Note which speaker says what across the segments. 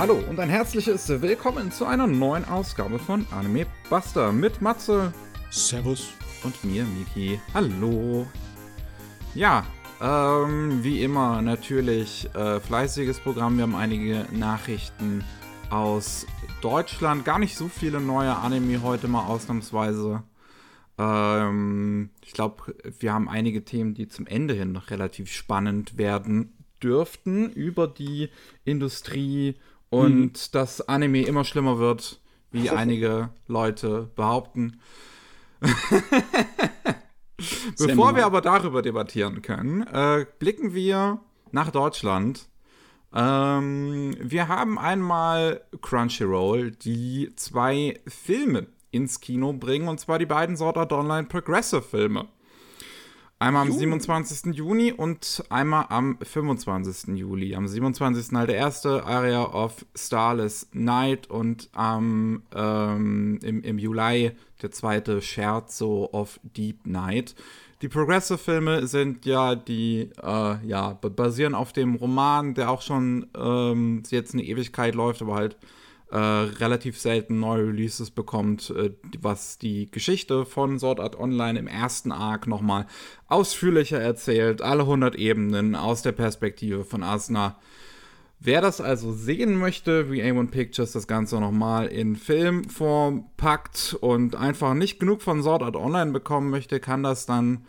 Speaker 1: Hallo und ein herzliches Willkommen zu einer neuen Ausgabe von Anime Buster mit Matze
Speaker 2: Servus.
Speaker 1: und mir, Miki. Hallo. Ja, ähm, wie immer natürlich äh, fleißiges Programm. Wir haben einige Nachrichten aus Deutschland. Gar nicht so viele neue Anime heute mal ausnahmsweise. Ähm, ich glaube, wir haben einige Themen, die zum Ende hin noch relativ spannend werden dürften über die Industrie und dass Anime immer schlimmer wird, wie einige Leute behaupten. Bevor wir aber darüber debattieren können, äh, blicken wir nach Deutschland. Ähm, wir haben einmal Crunchyroll, die zwei Filme ins Kino bringen, und zwar die beiden Sword Art Online Progressive Filme. Einmal am 27. Juni und einmal am 25. Juli. Am 27. halt der erste Area of Starless Night und am ähm, im, im Juli der zweite Scherzo of Deep Night. Die Progressive-Filme sind ja die, äh, ja, basieren auf dem Roman, der auch schon ähm, jetzt eine Ewigkeit läuft, aber halt äh, relativ selten neue Releases bekommt, äh, was die Geschichte von Sword Art Online im ersten Arc nochmal ausführlicher erzählt, alle 100 Ebenen aus der Perspektive von Asuna. Wer das also sehen möchte, wie A1 Pictures das Ganze nochmal in Filmform packt und einfach nicht genug von Sword Art Online bekommen möchte, kann das dann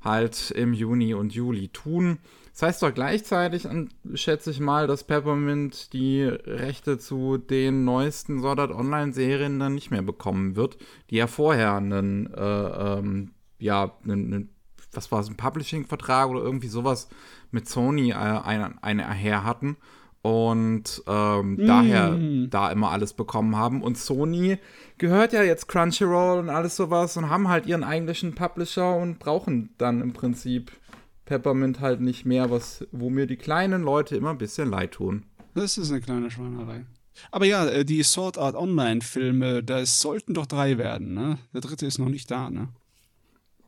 Speaker 1: halt im Juni und Juli tun. Das heißt doch gleichzeitig, schätze ich mal, dass Peppermint die Rechte zu den neuesten Sword Art Online-Serien dann nicht mehr bekommen wird, die ja vorher einen, äh, ähm, ja, einen, einen, was war es, ein Publishing-Vertrag oder irgendwie sowas mit Sony äh, ein, eine her hatten und ähm, mm. daher da immer alles bekommen haben. Und Sony gehört ja jetzt Crunchyroll und alles sowas und haben halt ihren eigentlichen Publisher und brauchen dann im Prinzip Peppermint halt nicht mehr, was, wo mir die kleinen Leute immer ein bisschen leid tun.
Speaker 2: Das ist eine kleine Schweinerei. Aber ja, äh, die Sword Art Online-Filme, das sollten doch drei werden, ne? Der dritte ist noch nicht da, ne?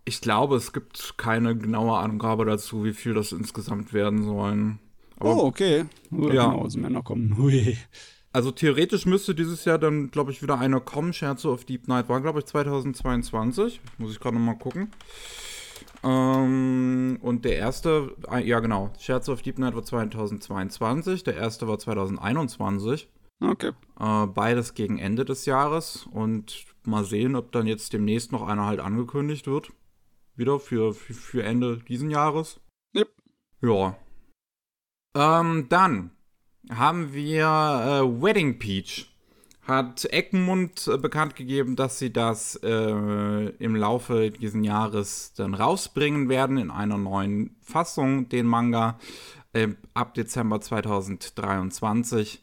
Speaker 1: Ich glaube, es gibt keine genaue Angabe dazu, wie viel das insgesamt werden sollen.
Speaker 2: Aber, oh, okay.
Speaker 1: Ja.
Speaker 2: Genau, aus Männer kommen. Hui.
Speaker 1: Also theoretisch müsste dieses Jahr dann, glaube ich, wieder eine kommen. Scherzo of Deep Night war, glaube ich, 2022. Muss ich gerade nochmal gucken. Ähm, und der erste, ja genau, Scherzo of Deep Night war 2022. Der erste war 2021.
Speaker 2: Okay.
Speaker 1: Äh, beides gegen Ende des Jahres. Und mal sehen, ob dann jetzt demnächst noch einer halt angekündigt wird. Wieder für, für, für Ende diesen Jahres.
Speaker 2: Yep.
Speaker 1: Ja, ähm, dann haben wir äh, Wedding Peach. Hat Eckenmund äh, bekannt gegeben, dass sie das äh, im Laufe dieses Jahres dann rausbringen werden in einer neuen Fassung, den Manga, äh, ab Dezember 2023.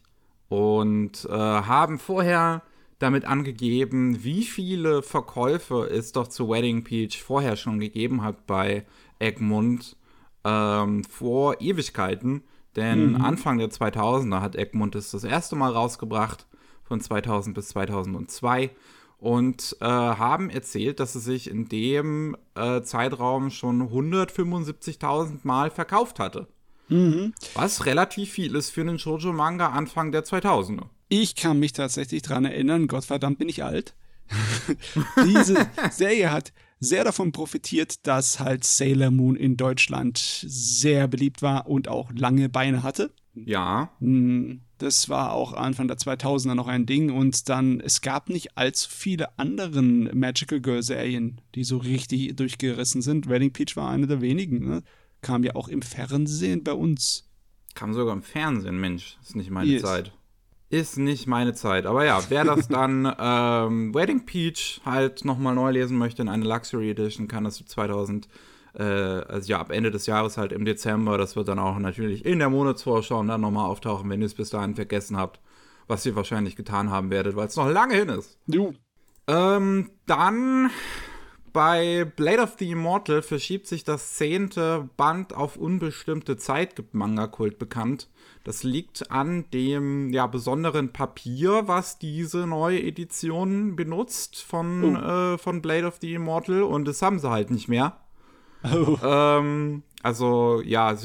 Speaker 1: Und äh, haben vorher damit angegeben, wie viele Verkäufe es doch zu Wedding Peach vorher schon gegeben hat bei Egmont ähm, vor Ewigkeiten. Denn mhm. Anfang der 2000er hat Egmont es das erste Mal rausgebracht, von 2000 bis 2002. Und äh, haben erzählt, dass es sich in dem äh, Zeitraum schon 175.000 Mal verkauft hatte.
Speaker 2: Mhm.
Speaker 1: Was relativ viel ist für einen Shoujo-Manga Anfang der 2000er.
Speaker 2: Ich kann mich tatsächlich daran erinnern, Gottverdammt bin ich alt. Diese Serie hat sehr davon profitiert, dass halt Sailor Moon in Deutschland sehr beliebt war und auch lange Beine hatte.
Speaker 1: Ja.
Speaker 2: Hm, das war auch Anfang der 2000er noch ein Ding und dann, es gab nicht allzu viele anderen Magical Girl Serien, die so richtig durchgerissen sind. Wedding Peach war eine der wenigen, ne? Kam ja auch im Fernsehen bei uns.
Speaker 1: Kam sogar im Fernsehen, Mensch, ist nicht meine yes. Zeit. Ist nicht meine Zeit. Aber ja, wer das dann ähm, Wedding Peach halt nochmal neu lesen möchte in eine Luxury Edition, kann das 2000, äh, also ja, ab Ende des Jahres halt im Dezember. Das wird dann auch natürlich in der Monatsvorschau dann nochmal auftauchen, wenn ihr es bis dahin vergessen habt, was ihr wahrscheinlich getan haben werdet, weil es noch lange hin ist.
Speaker 2: Du.
Speaker 1: Ähm, dann bei Blade of the Immortal verschiebt sich das zehnte Band auf unbestimmte Zeit, gibt Manga-Kult bekannt. Das liegt an dem ja, besonderen Papier, was diese neue Edition benutzt von, oh. äh, von Blade of the Immortal und das haben sie halt nicht mehr.
Speaker 2: Oh.
Speaker 1: Ähm, also ja,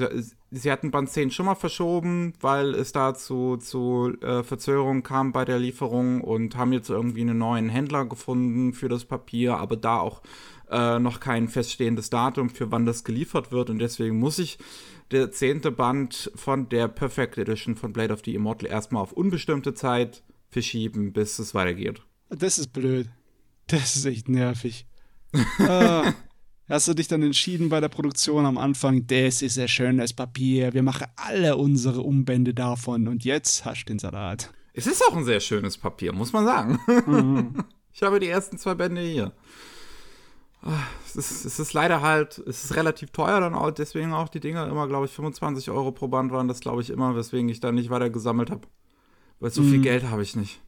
Speaker 1: sie hatten Band 10 schon mal verschoben, weil es da zu, zu äh, Verzögerungen kam bei der Lieferung und haben jetzt irgendwie einen neuen Händler gefunden für das Papier, aber da auch äh, noch kein feststehendes Datum, für wann das geliefert wird. Und deswegen muss ich der zehnte Band von der Perfect Edition von Blade of the Immortal erstmal auf unbestimmte Zeit verschieben, bis es weitergeht.
Speaker 2: Das ist blöd. Das ist echt nervig. ah, hast du dich dann entschieden bei der Produktion am Anfang, das ist ein schönes Papier, wir machen alle unsere Umbände davon und jetzt hast du den Salat.
Speaker 1: Es ist auch ein sehr schönes Papier, muss man sagen. Mhm. Ich habe die ersten zwei Bände hier. Ah, es ist, es ist, leider halt, es ist relativ teuer dann auch, deswegen auch die Dinger immer, glaube ich, 25 Euro pro Band waren das, glaube ich, immer, weswegen ich da nicht weiter gesammelt habe. Weil so mhm. viel Geld habe ich nicht.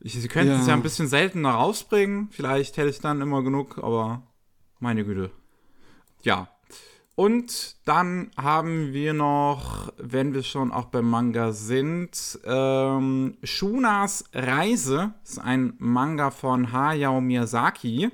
Speaker 1: Ich, sie könnten ja. es ja ein bisschen seltener rausbringen. Vielleicht hätte ich dann immer genug, aber meine Güte. Ja. Und dann haben wir noch, wenn wir schon auch beim Manga sind, ähm, Shunas Reise. Das ist ein Manga von Hayao Miyazaki,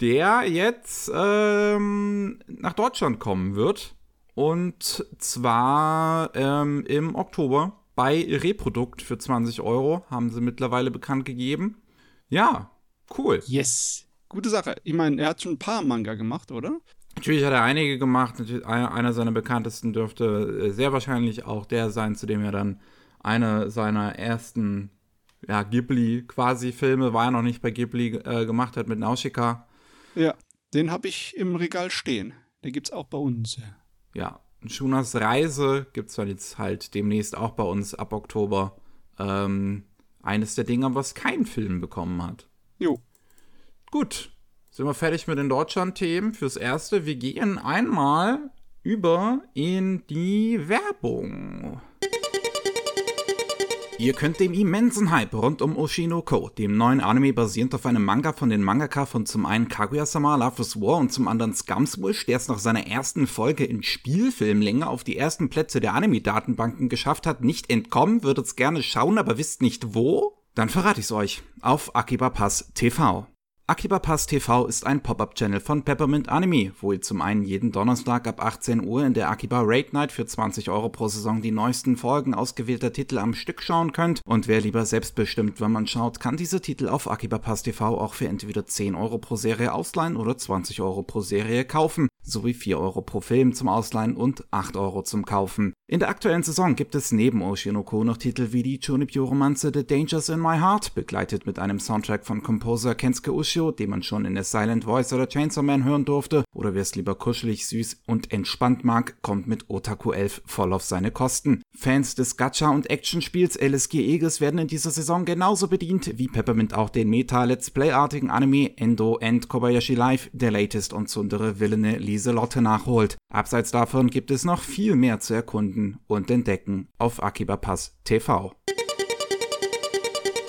Speaker 1: der jetzt ähm, nach Deutschland kommen wird. Und zwar ähm, im Oktober bei Reprodukt für 20 Euro, haben sie mittlerweile bekannt gegeben. Ja, cool.
Speaker 2: Yes. Gute Sache. Ich meine, er hat schon ein paar Manga gemacht, oder?
Speaker 1: Natürlich hat er einige gemacht. Einer seiner bekanntesten dürfte äh, sehr wahrscheinlich auch der sein, zu dem er dann eine seiner ersten ja, Ghibli-Quasi-Filme, war er noch nicht bei Ghibli, äh, gemacht hat mit Nausicaa.
Speaker 2: Ja, den habe ich im Regal stehen. Der gibt's auch bei uns.
Speaker 1: Ja, Schunas Reise gibt es dann jetzt halt demnächst auch bei uns ab Oktober. Ähm, eines der Dinge, was keinen Film bekommen hat.
Speaker 2: Jo.
Speaker 1: Gut. Sind wir fertig mit den Deutschland-Themen fürs Erste. Wir gehen einmal über in die Werbung. Ihr könnt dem immensen Hype rund um Oshinoko, dem neuen Anime basierend auf einem Manga von den Mangaka von zum einen Kaguya-sama Love is War und zum anderen Scumswish, der es nach seiner ersten Folge in Spielfilmlänge auf die ersten Plätze der Anime-Datenbanken geschafft hat, nicht entkommen, würdet es gerne schauen, aber wisst nicht wo? Dann verrate ich's euch. Auf Akiba Pass TV. Akiba Pass TV ist ein Pop-Up-Channel von Peppermint Anime, wo ihr zum einen jeden Donnerstag ab 18 Uhr in der Akiba Raid Night für 20 Euro pro Saison die neuesten Folgen ausgewählter Titel am Stück schauen könnt und wer lieber selbstbestimmt, wenn man schaut, kann diese Titel auf Akiba Pass TV auch für entweder 10 Euro pro Serie ausleihen oder 20 Euro pro Serie kaufen sowie 4 Euro pro Film zum Ausleihen und 8 Euro zum Kaufen. In der aktuellen Saison gibt es neben Oshinoko noch Titel wie die Chunibyo-Romanze The Dangers in My Heart, begleitet mit einem Soundtrack von Composer Kensuke Ushio, den man schon in der Silent Voice oder Chainsaw Man hören durfte, oder wer es lieber kuschelig, süß und entspannt mag, kommt mit Otaku 11 voll auf seine Kosten. Fans des Gacha- und Actionspiels LSG Aegis werden in dieser Saison genauso bedient, wie Peppermint auch den Meta-Let's Play-artigen Anime Endo and Kobayashi Life, der latest und zundere Willene Lieselotte nachholt. Abseits davon gibt es noch viel mehr zu erkunden und entdecken auf Akiba Pass TV.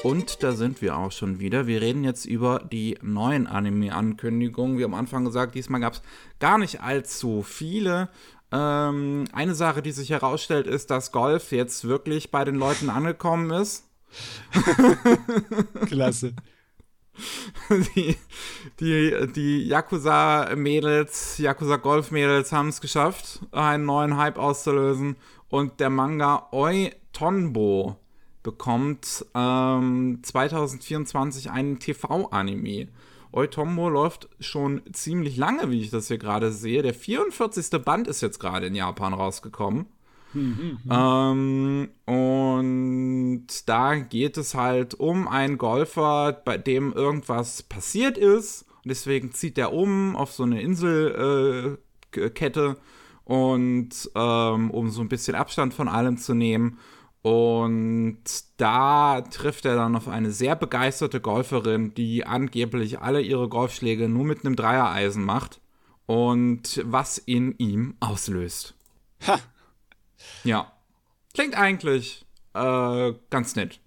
Speaker 1: Und da sind wir auch schon wieder. Wir reden jetzt über die neuen Anime-Ankündigungen. Wie am Anfang gesagt, diesmal gab es gar nicht allzu viele. Ähm, eine Sache, die sich herausstellt, ist, dass Golf jetzt wirklich bei den Leuten angekommen ist.
Speaker 2: Klasse.
Speaker 1: Die, die, die Yakuza-Mädels, Yakuza-Golf-Mädels haben es geschafft, einen neuen Hype auszulösen. Und der Manga Oi Tonbo bekommt ähm, 2024 einen TV-Anime. Oitombo läuft schon ziemlich lange, wie ich das hier gerade sehe. Der 44. Band ist jetzt gerade in Japan rausgekommen. Mhm, ähm, und da geht es halt um einen Golfer, bei dem irgendwas passiert ist. Und deswegen zieht er um auf so eine Inselkette. Äh, und ähm, um so ein bisschen Abstand von allem zu nehmen. Und da trifft er dann auf eine sehr begeisterte Golferin, die angeblich alle ihre Golfschläge nur mit einem Dreiereisen macht. Und was in ihm auslöst. Ha. Ja. Klingt eigentlich äh, ganz nett.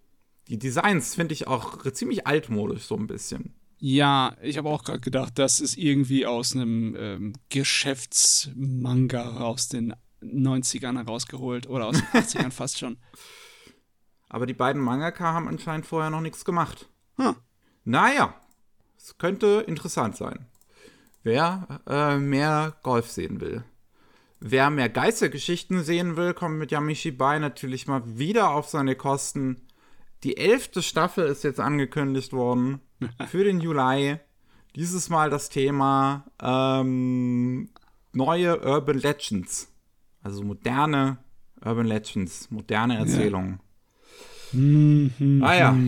Speaker 1: Die Designs finde ich auch ziemlich altmodisch, so ein bisschen.
Speaker 2: Ja, ich habe auch gerade gedacht, das ist irgendwie aus einem ähm, Geschäftsmanga aus den 90ern herausgeholt oder aus den 80ern fast schon.
Speaker 1: Aber die beiden Mangaka haben anscheinend vorher noch nichts gemacht. Hm. Naja, es könnte interessant sein. Wer äh, mehr Golf sehen will. wer mehr Geistergeschichten sehen will, kommt mit Yamishibai natürlich mal wieder auf seine Kosten. Die elfte Staffel ist jetzt angekündigt worden für den Juli. Dieses Mal das Thema ähm, neue Urban Legends. Also moderne Urban Legends, moderne Erzählungen. Ja. Mhm. Ah ja.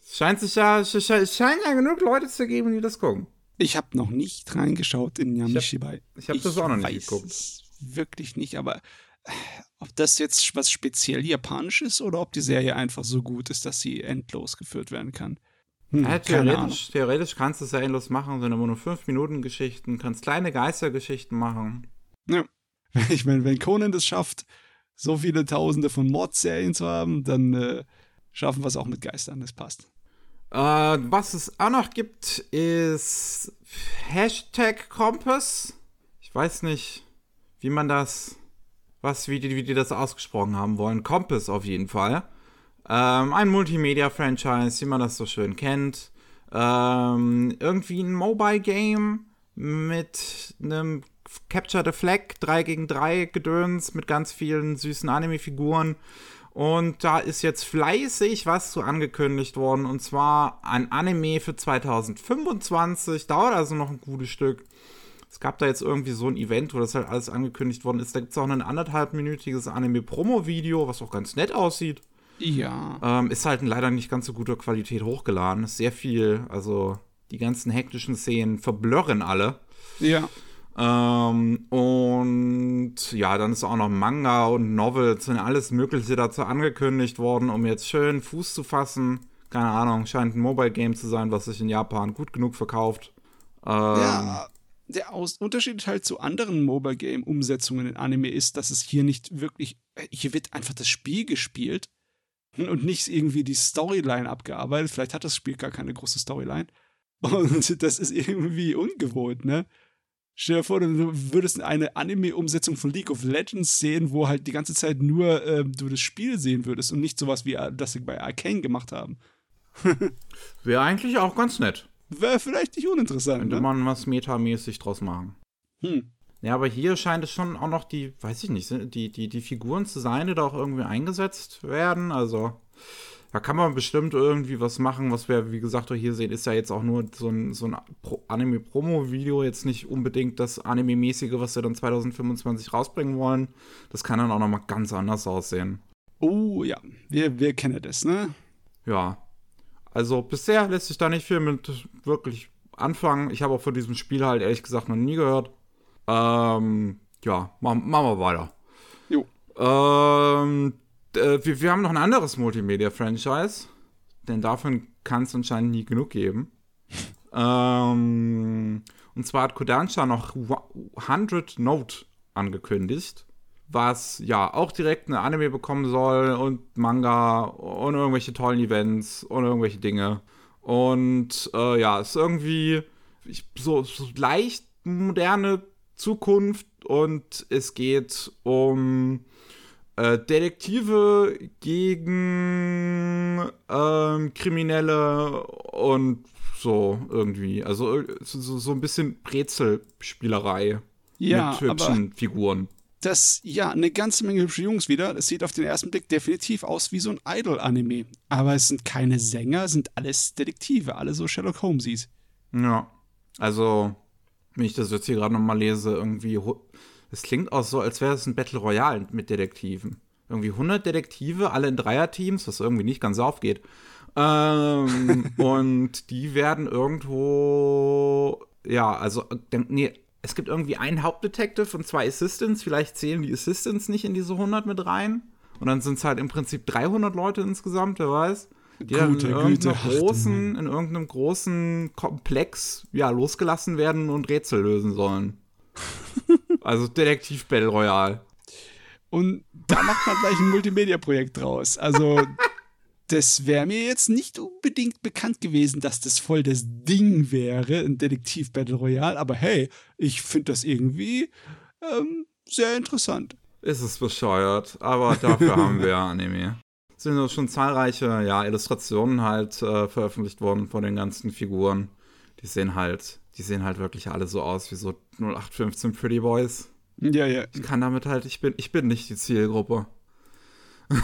Speaker 1: Es scheint sich ja, es scheint ja genug Leute zu geben, die das gucken.
Speaker 2: Ich habe noch nicht reingeschaut in Yamishibai.
Speaker 1: Ich habe hab das auch noch nicht geguckt.
Speaker 2: Wirklich nicht, aber äh, ob das jetzt was speziell japanisch ist oder ob die Serie einfach so gut ist, dass sie endlos geführt werden kann.
Speaker 1: Hm, ja, theoretisch, theoretisch kannst du es ja endlos machen, sind immer nur 5-Minuten-Geschichten, kannst kleine Geistergeschichten machen.
Speaker 2: Ja. Ich meine, wenn Conan das schafft, so viele Tausende von Mordserien zu haben, dann äh, schaffen wir es auch mit Geistern, das passt.
Speaker 1: Äh, was es auch noch gibt, ist Hashtag Kompass. Ich weiß nicht, wie man das, was, wie die, wie die das ausgesprochen haben wollen. Kompass auf jeden Fall. Ähm, ein Multimedia-Franchise, wie man das so schön kennt. Ähm, irgendwie ein Mobile-Game mit einem Capture the Flag 3 gegen 3 Gedöns mit ganz vielen süßen Anime-Figuren. Und da ist jetzt fleißig was zu angekündigt worden. Und zwar ein Anime für 2025. Dauert also noch ein gutes Stück. Es gab da jetzt irgendwie so ein Event, wo das halt alles angekündigt worden ist. Da gibt es auch ein anderthalbminütiges Anime-Promo-Video, was auch ganz nett aussieht.
Speaker 2: Ja.
Speaker 1: Ähm, ist halt in leider nicht ganz so guter Qualität hochgeladen. Ist sehr viel, also die ganzen hektischen Szenen verblurren alle.
Speaker 2: Ja.
Speaker 1: Ähm, und ja, dann ist auch noch Manga und Novels und alles Mögliche dazu angekündigt worden, um jetzt schön Fuß zu fassen. Keine Ahnung, scheint ein Mobile Game zu sein, was sich in Japan gut genug verkauft.
Speaker 2: Ähm, ja, der Aus Unterschied halt zu anderen Mobile Game Umsetzungen in Anime ist, dass es hier nicht wirklich, hier wird einfach das Spiel gespielt und nicht irgendwie die Storyline abgearbeitet. Vielleicht hat das Spiel gar keine große Storyline. Und das ist irgendwie ungewohnt, ne? Stell dir vor, du würdest eine Anime-Umsetzung von League of Legends sehen, wo halt die ganze Zeit nur äh, du das Spiel sehen würdest und nicht sowas wie äh, das sie bei Arcane gemacht haben.
Speaker 1: Wäre eigentlich auch ganz nett.
Speaker 2: Wäre vielleicht nicht uninteressant.
Speaker 1: Könnte ne? man was metamäßig draus machen.
Speaker 2: Hm.
Speaker 1: Ja, aber hier scheint es schon auch noch die, weiß ich nicht, die, die, die Figuren zu sein, die da auch irgendwie eingesetzt werden. Also, da kann man bestimmt irgendwie was machen, was wir, wie gesagt, hier sehen, ist ja jetzt auch nur so ein, so ein Anime-Promo-Video, jetzt nicht unbedingt das Anime-mäßige, was wir dann 2025 rausbringen wollen. Das kann dann auch nochmal ganz anders aussehen.
Speaker 2: Oh ja, wir, wir kennen das, ne?
Speaker 1: Ja. Also bisher lässt sich da nicht viel mit wirklich anfangen. Ich habe auch von diesem Spiel halt ehrlich gesagt noch nie gehört. Ähm, ja, machen, machen wir weiter.
Speaker 2: Jo.
Speaker 1: Ähm, äh, wir, wir haben noch ein anderes Multimedia-Franchise, denn davon kann es anscheinend nie genug geben. ähm, und zwar hat Kodansha noch 100 Note angekündigt, was ja auch direkt eine Anime bekommen soll und Manga und irgendwelche tollen Events und irgendwelche Dinge. Und äh, ja, ist irgendwie so, so leicht moderne Zukunft und es geht um äh, Detektive gegen ähm, Kriminelle und so irgendwie. Also so, so ein bisschen Brezelspielerei
Speaker 2: ja,
Speaker 1: mit hübschen Figuren.
Speaker 2: Das, ja, eine ganze Menge hübsche Jungs wieder. Das sieht auf den ersten Blick definitiv aus wie so ein Idol-Anime. Aber es sind keine Sänger, sind alles Detektive, alle so Sherlock Holmeses.
Speaker 1: Ja, also, wenn ich das jetzt hier gerade nochmal lese, irgendwie es klingt auch so, als wäre es ein Battle Royale mit Detektiven. Irgendwie 100 Detektive, alle in Dreierteams, was irgendwie nicht ganz aufgeht. Ähm, und die werden irgendwo, ja, also, nee, es gibt irgendwie einen Hauptdetective und zwei Assistants. Vielleicht zählen die Assistants nicht in diese 100 mit rein. Und dann sind es halt im Prinzip 300 Leute insgesamt, wer weiß. Die Gute, dann in irgendeinem, großen, in irgendeinem großen Komplex ja, losgelassen werden und Rätsel lösen sollen. Also Detektiv Battle Royale.
Speaker 2: Und da macht man gleich ein Multimedia-Projekt draus. Also, das wäre mir jetzt nicht unbedingt bekannt gewesen, dass das voll das Ding wäre, ein Detektiv Battle Royale. Aber hey, ich finde das irgendwie ähm, sehr interessant.
Speaker 1: Ist es bescheuert, aber dafür haben wir Anime. Es sind schon zahlreiche ja, Illustrationen halt äh, veröffentlicht worden von den ganzen Figuren. Die sehen halt die sehen halt wirklich alle so aus wie so 0815 Pretty Boys.
Speaker 2: Ja, ja.
Speaker 1: Ich kann damit halt, ich bin, ich bin nicht die Zielgruppe.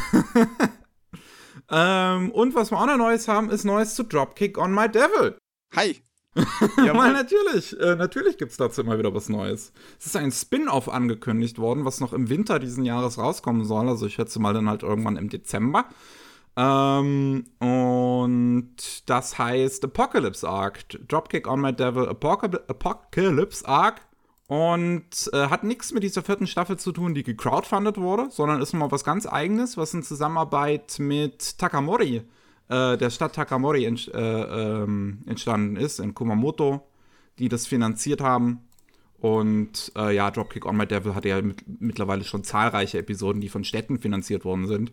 Speaker 1: ähm, und was wir auch noch Neues haben, ist Neues zu Dropkick on My Devil.
Speaker 2: Hi.
Speaker 1: ja, mal natürlich. Äh, natürlich gibt es dazu immer wieder was Neues. Es ist ein Spin-off angekündigt worden, was noch im Winter diesen Jahres rauskommen soll. Also ich schätze mal dann halt irgendwann im Dezember. Ähm, und das heißt Apocalypse Arc. Dropkick on My Devil Apocalypse Arc. Und äh, hat nichts mit dieser vierten Staffel zu tun, die gecrowdfundet wurde, sondern ist mal was ganz eigenes, was in Zusammenarbeit mit Takamori, äh, der Stadt Takamori ent, äh, ähm, entstanden ist, in Kumamoto, die das finanziert haben. Und äh, ja, Dropkick on My Devil hat ja mit, mittlerweile schon zahlreiche Episoden, die von Städten finanziert worden sind.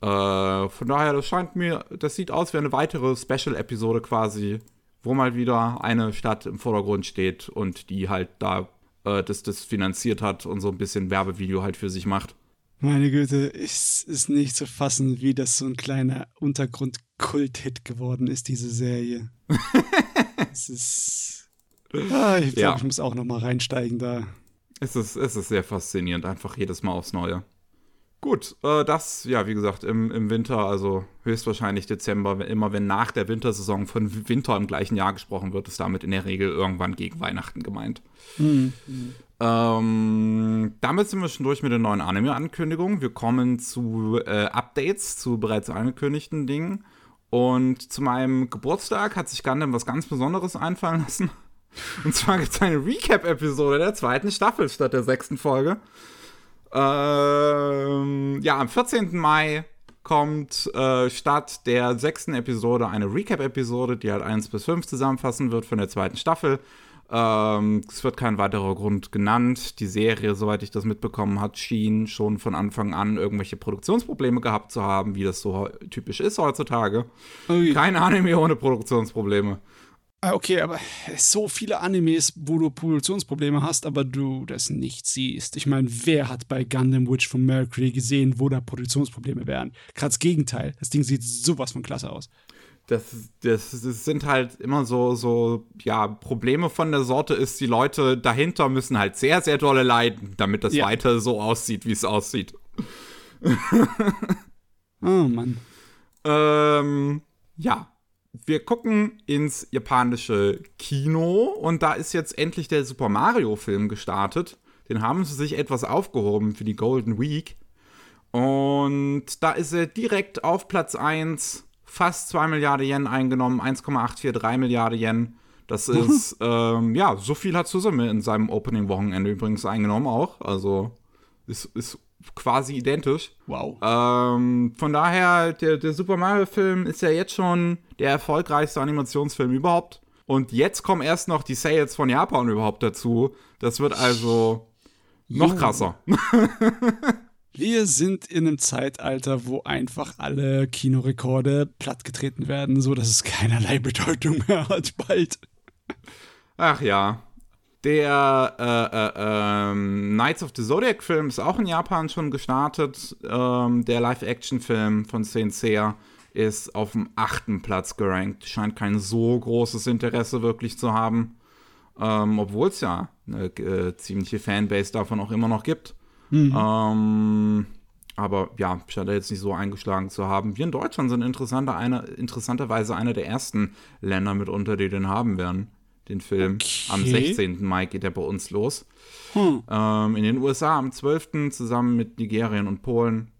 Speaker 1: Äh, von daher, das scheint mir, das sieht aus wie eine weitere Special-Episode quasi wo mal wieder eine Stadt im Vordergrund steht und die halt da äh, das, das finanziert hat und so ein bisschen Werbevideo halt für sich macht.
Speaker 2: Meine Güte, es ist nicht zu fassen, wie das so ein kleiner Untergrund-Kult-Hit geworden ist, diese Serie. es ist. Ah, ich glaube, ja. ich muss auch noch mal reinsteigen da.
Speaker 1: Es ist, es ist sehr faszinierend, einfach jedes Mal aufs Neue. Gut, äh, das, ja, wie gesagt, im, im Winter, also höchstwahrscheinlich Dezember, immer wenn nach der Wintersaison von Winter im gleichen Jahr gesprochen wird, ist damit in der Regel irgendwann gegen Weihnachten gemeint. Mhm. Ähm, damit sind wir schon durch mit den neuen Anime-Ankündigungen. Wir kommen zu äh, Updates zu bereits angekündigten Dingen. Und zu meinem Geburtstag hat sich Gundam was ganz Besonderes einfallen lassen. Und zwar gibt es eine Recap-Episode der zweiten Staffel statt der sechsten Folge. Ähm, ja, am 14. Mai kommt äh, statt der sechsten Episode eine Recap-Episode, die halt 1 bis 5 zusammenfassen wird von der zweiten Staffel. Ähm, es wird kein weiterer Grund genannt. Die Serie, soweit ich das mitbekommen habe, schien schon von Anfang an irgendwelche Produktionsprobleme gehabt zu haben, wie das so typisch ist heutzutage. Ui. Kein Anime ohne Produktionsprobleme.
Speaker 2: Ah, okay, aber so viele Animes, wo du Produktionsprobleme hast, aber du das nicht siehst. Ich meine, wer hat bei Gundam Witch von Mercury gesehen, wo da Produktionsprobleme wären? Gerade das Gegenteil. Das Ding sieht sowas von klasse aus.
Speaker 1: Das, das, das, sind halt immer so, so, ja, Probleme von der Sorte ist, die Leute dahinter müssen halt sehr, sehr dolle leiden, damit das ja. weiter so aussieht, wie es aussieht.
Speaker 2: oh Mann.
Speaker 1: Ähm, ja, wir gucken ins japanische Kino und da ist jetzt endlich der Super Mario-Film gestartet. Den haben sie sich etwas aufgehoben für die Golden Week. Und da ist er direkt auf Platz 1, fast 2 Milliarden Yen eingenommen, 1,843 Milliarden Yen. Das ist, ähm, ja, so viel hat Susume in seinem Opening-Wochenende übrigens eingenommen auch. Also ist, ist quasi identisch.
Speaker 2: Wow.
Speaker 1: Ähm, von daher, der, der Super Mario-Film ist ja jetzt schon der erfolgreichste Animationsfilm überhaupt. Und jetzt kommen erst noch die Sales von Japan überhaupt dazu. Das wird also noch krasser.
Speaker 2: Wir sind in einem Zeitalter, wo einfach alle Kinorekorde plattgetreten werden, so dass es keinerlei Bedeutung mehr hat bald.
Speaker 1: Ach ja. Der äh, äh, ähm, Knights of the Zodiac Film ist auch in Japan schon gestartet. Ähm, der Live-Action-Film von Sensei ist auf dem achten Platz gerankt. Scheint kein so großes Interesse wirklich zu haben. Ähm, Obwohl es ja eine äh, ziemliche Fanbase davon auch immer noch gibt. Mhm. Ähm, aber ja, scheint er jetzt nicht so eingeschlagen zu haben. Wir in Deutschland sind interessanter eine, interessanterweise einer der ersten Länder mitunter, die den haben werden den Film. Okay. Am 16. Mai geht er bei uns los. Hm. Ähm, in den USA am 12. zusammen mit Nigerien und Polen.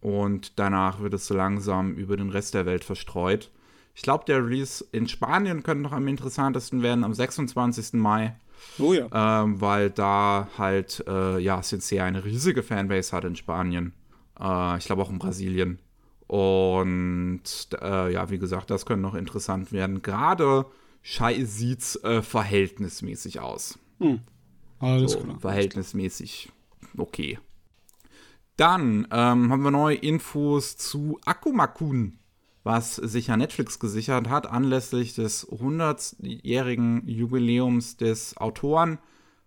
Speaker 1: Und danach wird es so langsam über den Rest der Welt verstreut. Ich glaube, der Release in Spanien könnte noch am interessantesten werden, am 26. Mai.
Speaker 2: Oh ja.
Speaker 1: Ähm, weil da halt, äh, ja, Sincere eine riesige Fanbase hat in Spanien. Äh, ich glaube auch in Brasilien. Und äh, ja, wie gesagt, das könnte noch interessant werden. Gerade sieht's äh, verhältnismäßig aus. Hm.
Speaker 2: Alles so, klar.
Speaker 1: Verhältnismäßig okay. Dann ähm, haben wir neue Infos zu Akumakun, was sich ja Netflix gesichert hat, anlässlich des 100-jährigen Jubiläums des Autoren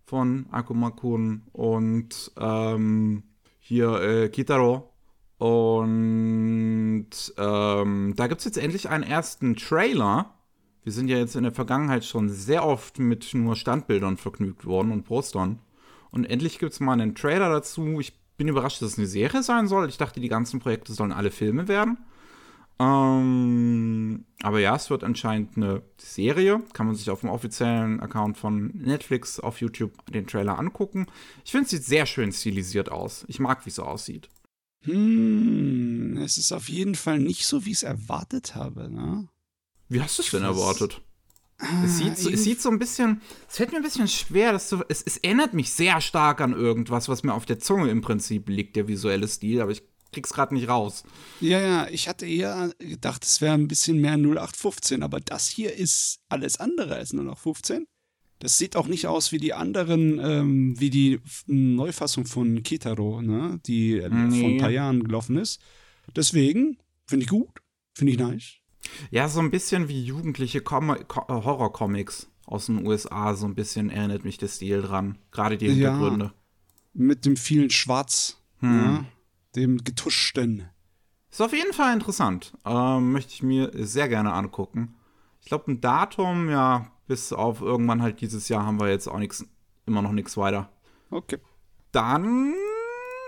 Speaker 1: von Akumakun und ähm, hier äh, Kitaro. Und ähm, da gibt es jetzt endlich einen ersten Trailer wir sind ja jetzt in der Vergangenheit schon sehr oft mit nur Standbildern vergnügt worden und Postern. Und endlich gibt es mal einen Trailer dazu. Ich bin überrascht, dass es eine Serie sein soll. Ich dachte, die ganzen Projekte sollen alle Filme werden. Ähm, aber ja, es wird anscheinend eine Serie. Kann man sich auf dem offiziellen Account von Netflix auf YouTube den Trailer angucken. Ich finde, es sieht sehr schön stilisiert aus. Ich mag, wie es so aussieht.
Speaker 2: Hm, es ist auf jeden Fall nicht so, wie ich es erwartet habe, ne?
Speaker 1: Wie hast du es denn erwartet? Es sieht, so, es sieht so ein bisschen, es fällt mir ein bisschen schwer, dass so, es, es erinnert mich sehr stark an irgendwas, was mir auf der Zunge im Prinzip liegt, der visuelle Stil, aber ich krieg's gerade nicht raus.
Speaker 2: Ja, ja, ich hatte eher gedacht, es wäre ein bisschen mehr 0815, aber das hier ist alles andere als 0815. Das sieht auch nicht aus wie die anderen, ähm, wie die Neufassung von Kitaro, ne? die äh, nee. vor ein paar Jahren gelaufen ist. Deswegen finde ich gut, finde ich nice.
Speaker 1: Ja, so ein bisschen wie jugendliche Com äh, Horrorcomics aus den USA, so ein bisschen erinnert mich der Stil dran. Gerade die Hintergründe. Ja,
Speaker 2: mit dem vielen Schwarz. Hm. Ja dem Getuschten.
Speaker 1: Ist auf jeden Fall interessant. Ähm, möchte ich mir sehr gerne angucken. Ich glaube, ein Datum, ja, bis auf irgendwann halt dieses Jahr haben wir jetzt auch nichts, immer noch nichts weiter.
Speaker 2: Okay.
Speaker 1: Dann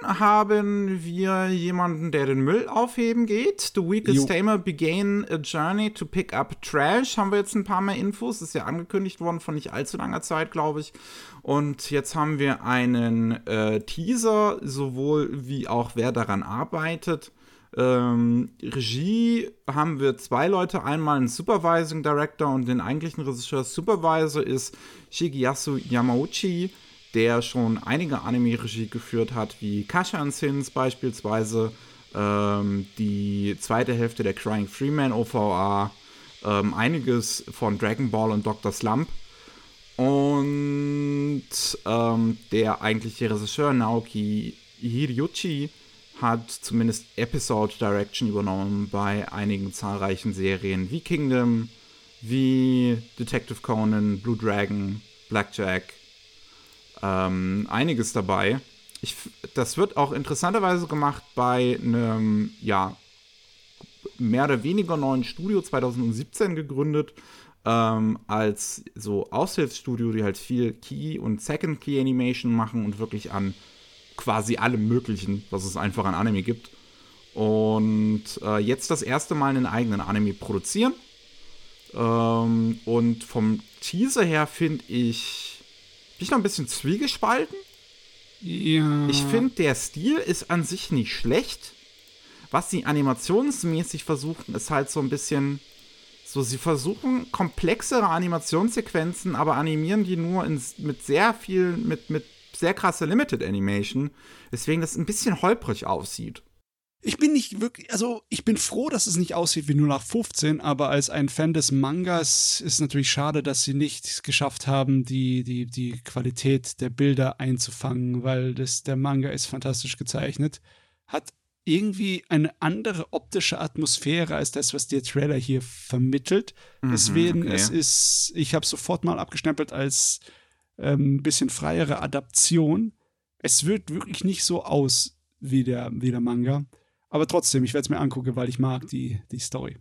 Speaker 1: haben wir jemanden, der den Müll aufheben geht. The Weakest Tamer began a journey to pick up trash. Haben wir jetzt ein paar mehr Infos. Ist ja angekündigt worden von nicht allzu langer Zeit, glaube ich. Und jetzt haben wir einen äh, Teaser, sowohl wie auch wer daran arbeitet. Ähm, Regie haben wir zwei Leute, einmal einen Supervising Director und den eigentlichen Regisseur. Supervisor ist Shigeyasu Yamauchi der schon einige Anime-Regie geführt hat, wie Kashan Sins beispielsweise, ähm, die zweite Hälfte der Crying Freeman OVA, ähm, einiges von Dragon Ball und Dr. Slump. Und ähm, der eigentliche Regisseur Naoki Hiryuchi hat zumindest Episode Direction übernommen bei einigen zahlreichen Serien wie Kingdom, wie Detective Conan, Blue Dragon, Blackjack, ähm, einiges dabei. Ich, das wird auch interessanterweise gemacht bei einem, ja, mehr oder weniger neuen Studio, 2017 gegründet, ähm, als so Aushilfsstudio, die halt viel Key- und Second-Key-Animation machen und wirklich an quasi allem Möglichen, was es einfach an Anime gibt. Und äh, jetzt das erste Mal einen eigenen Anime produzieren. Ähm, und vom Teaser her finde ich ich noch ein bisschen zwiegespalten.
Speaker 2: Ja.
Speaker 1: Ich finde, der Stil ist an sich nicht schlecht. Was sie animationsmäßig versuchen, ist halt so ein bisschen. So, sie versuchen komplexere Animationssequenzen, aber animieren die nur in, mit sehr viel, mit, mit sehr krasser Limited Animation. Deswegen das ein bisschen holprig aussieht.
Speaker 2: Ich bin nicht wirklich, also ich bin froh, dass es nicht aussieht wie nur nach 15, aber als ein Fan des Mangas ist natürlich schade, dass sie nicht geschafft haben, die, die, die Qualität der Bilder einzufangen, weil das, der Manga ist fantastisch gezeichnet, hat irgendwie eine andere optische Atmosphäre als das, was der Trailer hier vermittelt. Mhm, Deswegen, okay. es ist, ich habe sofort mal abgestempelt als ein ähm, bisschen freiere Adaption. Es wird wirklich nicht so aus wie der, wie der Manga. Aber trotzdem, ich werde es mir angucken, weil ich mag die, die Story.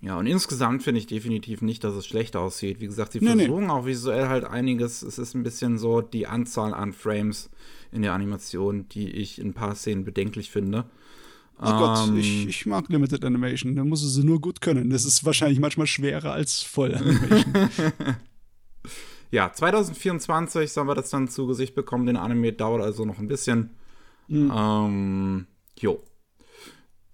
Speaker 1: Ja, und insgesamt finde ich definitiv nicht, dass es schlecht aussieht. Wie gesagt, sie nee, versuchen nee. auch visuell halt einiges. Es ist ein bisschen so die Anzahl an Frames in der Animation, die ich in ein paar Szenen bedenklich finde.
Speaker 2: Ach ähm, Gott, ich, ich, mag Limited Animation. Da muss sie nur gut können. Das ist wahrscheinlich manchmal schwerer als Voll Animation.
Speaker 1: ja, 2024 sollen wir das dann zu Gesicht bekommen. Den Anime dauert also noch ein bisschen. Mhm. Ähm, jo.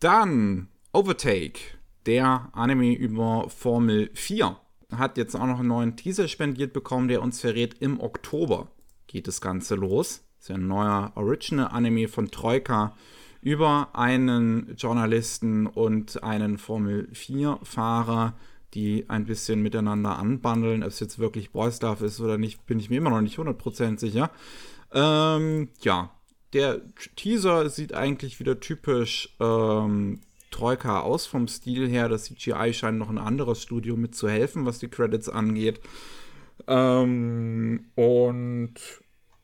Speaker 1: Dann Overtake, der Anime über Formel 4, hat jetzt auch noch einen neuen Teaser spendiert bekommen, der uns verrät, im Oktober geht das Ganze los. Das ist ja ein neuer Original-Anime von Troika über einen Journalisten und einen Formel 4-Fahrer, die ein bisschen miteinander anbandeln. Ob es jetzt wirklich Boys Love ist oder nicht, bin ich mir immer noch nicht 100% sicher. Ähm, ja, der Teaser sieht eigentlich wieder typisch ähm, Troika aus vom Stil her. Das CGI scheint noch ein anderes Studio mitzuhelfen, was die Credits angeht. Ähm, und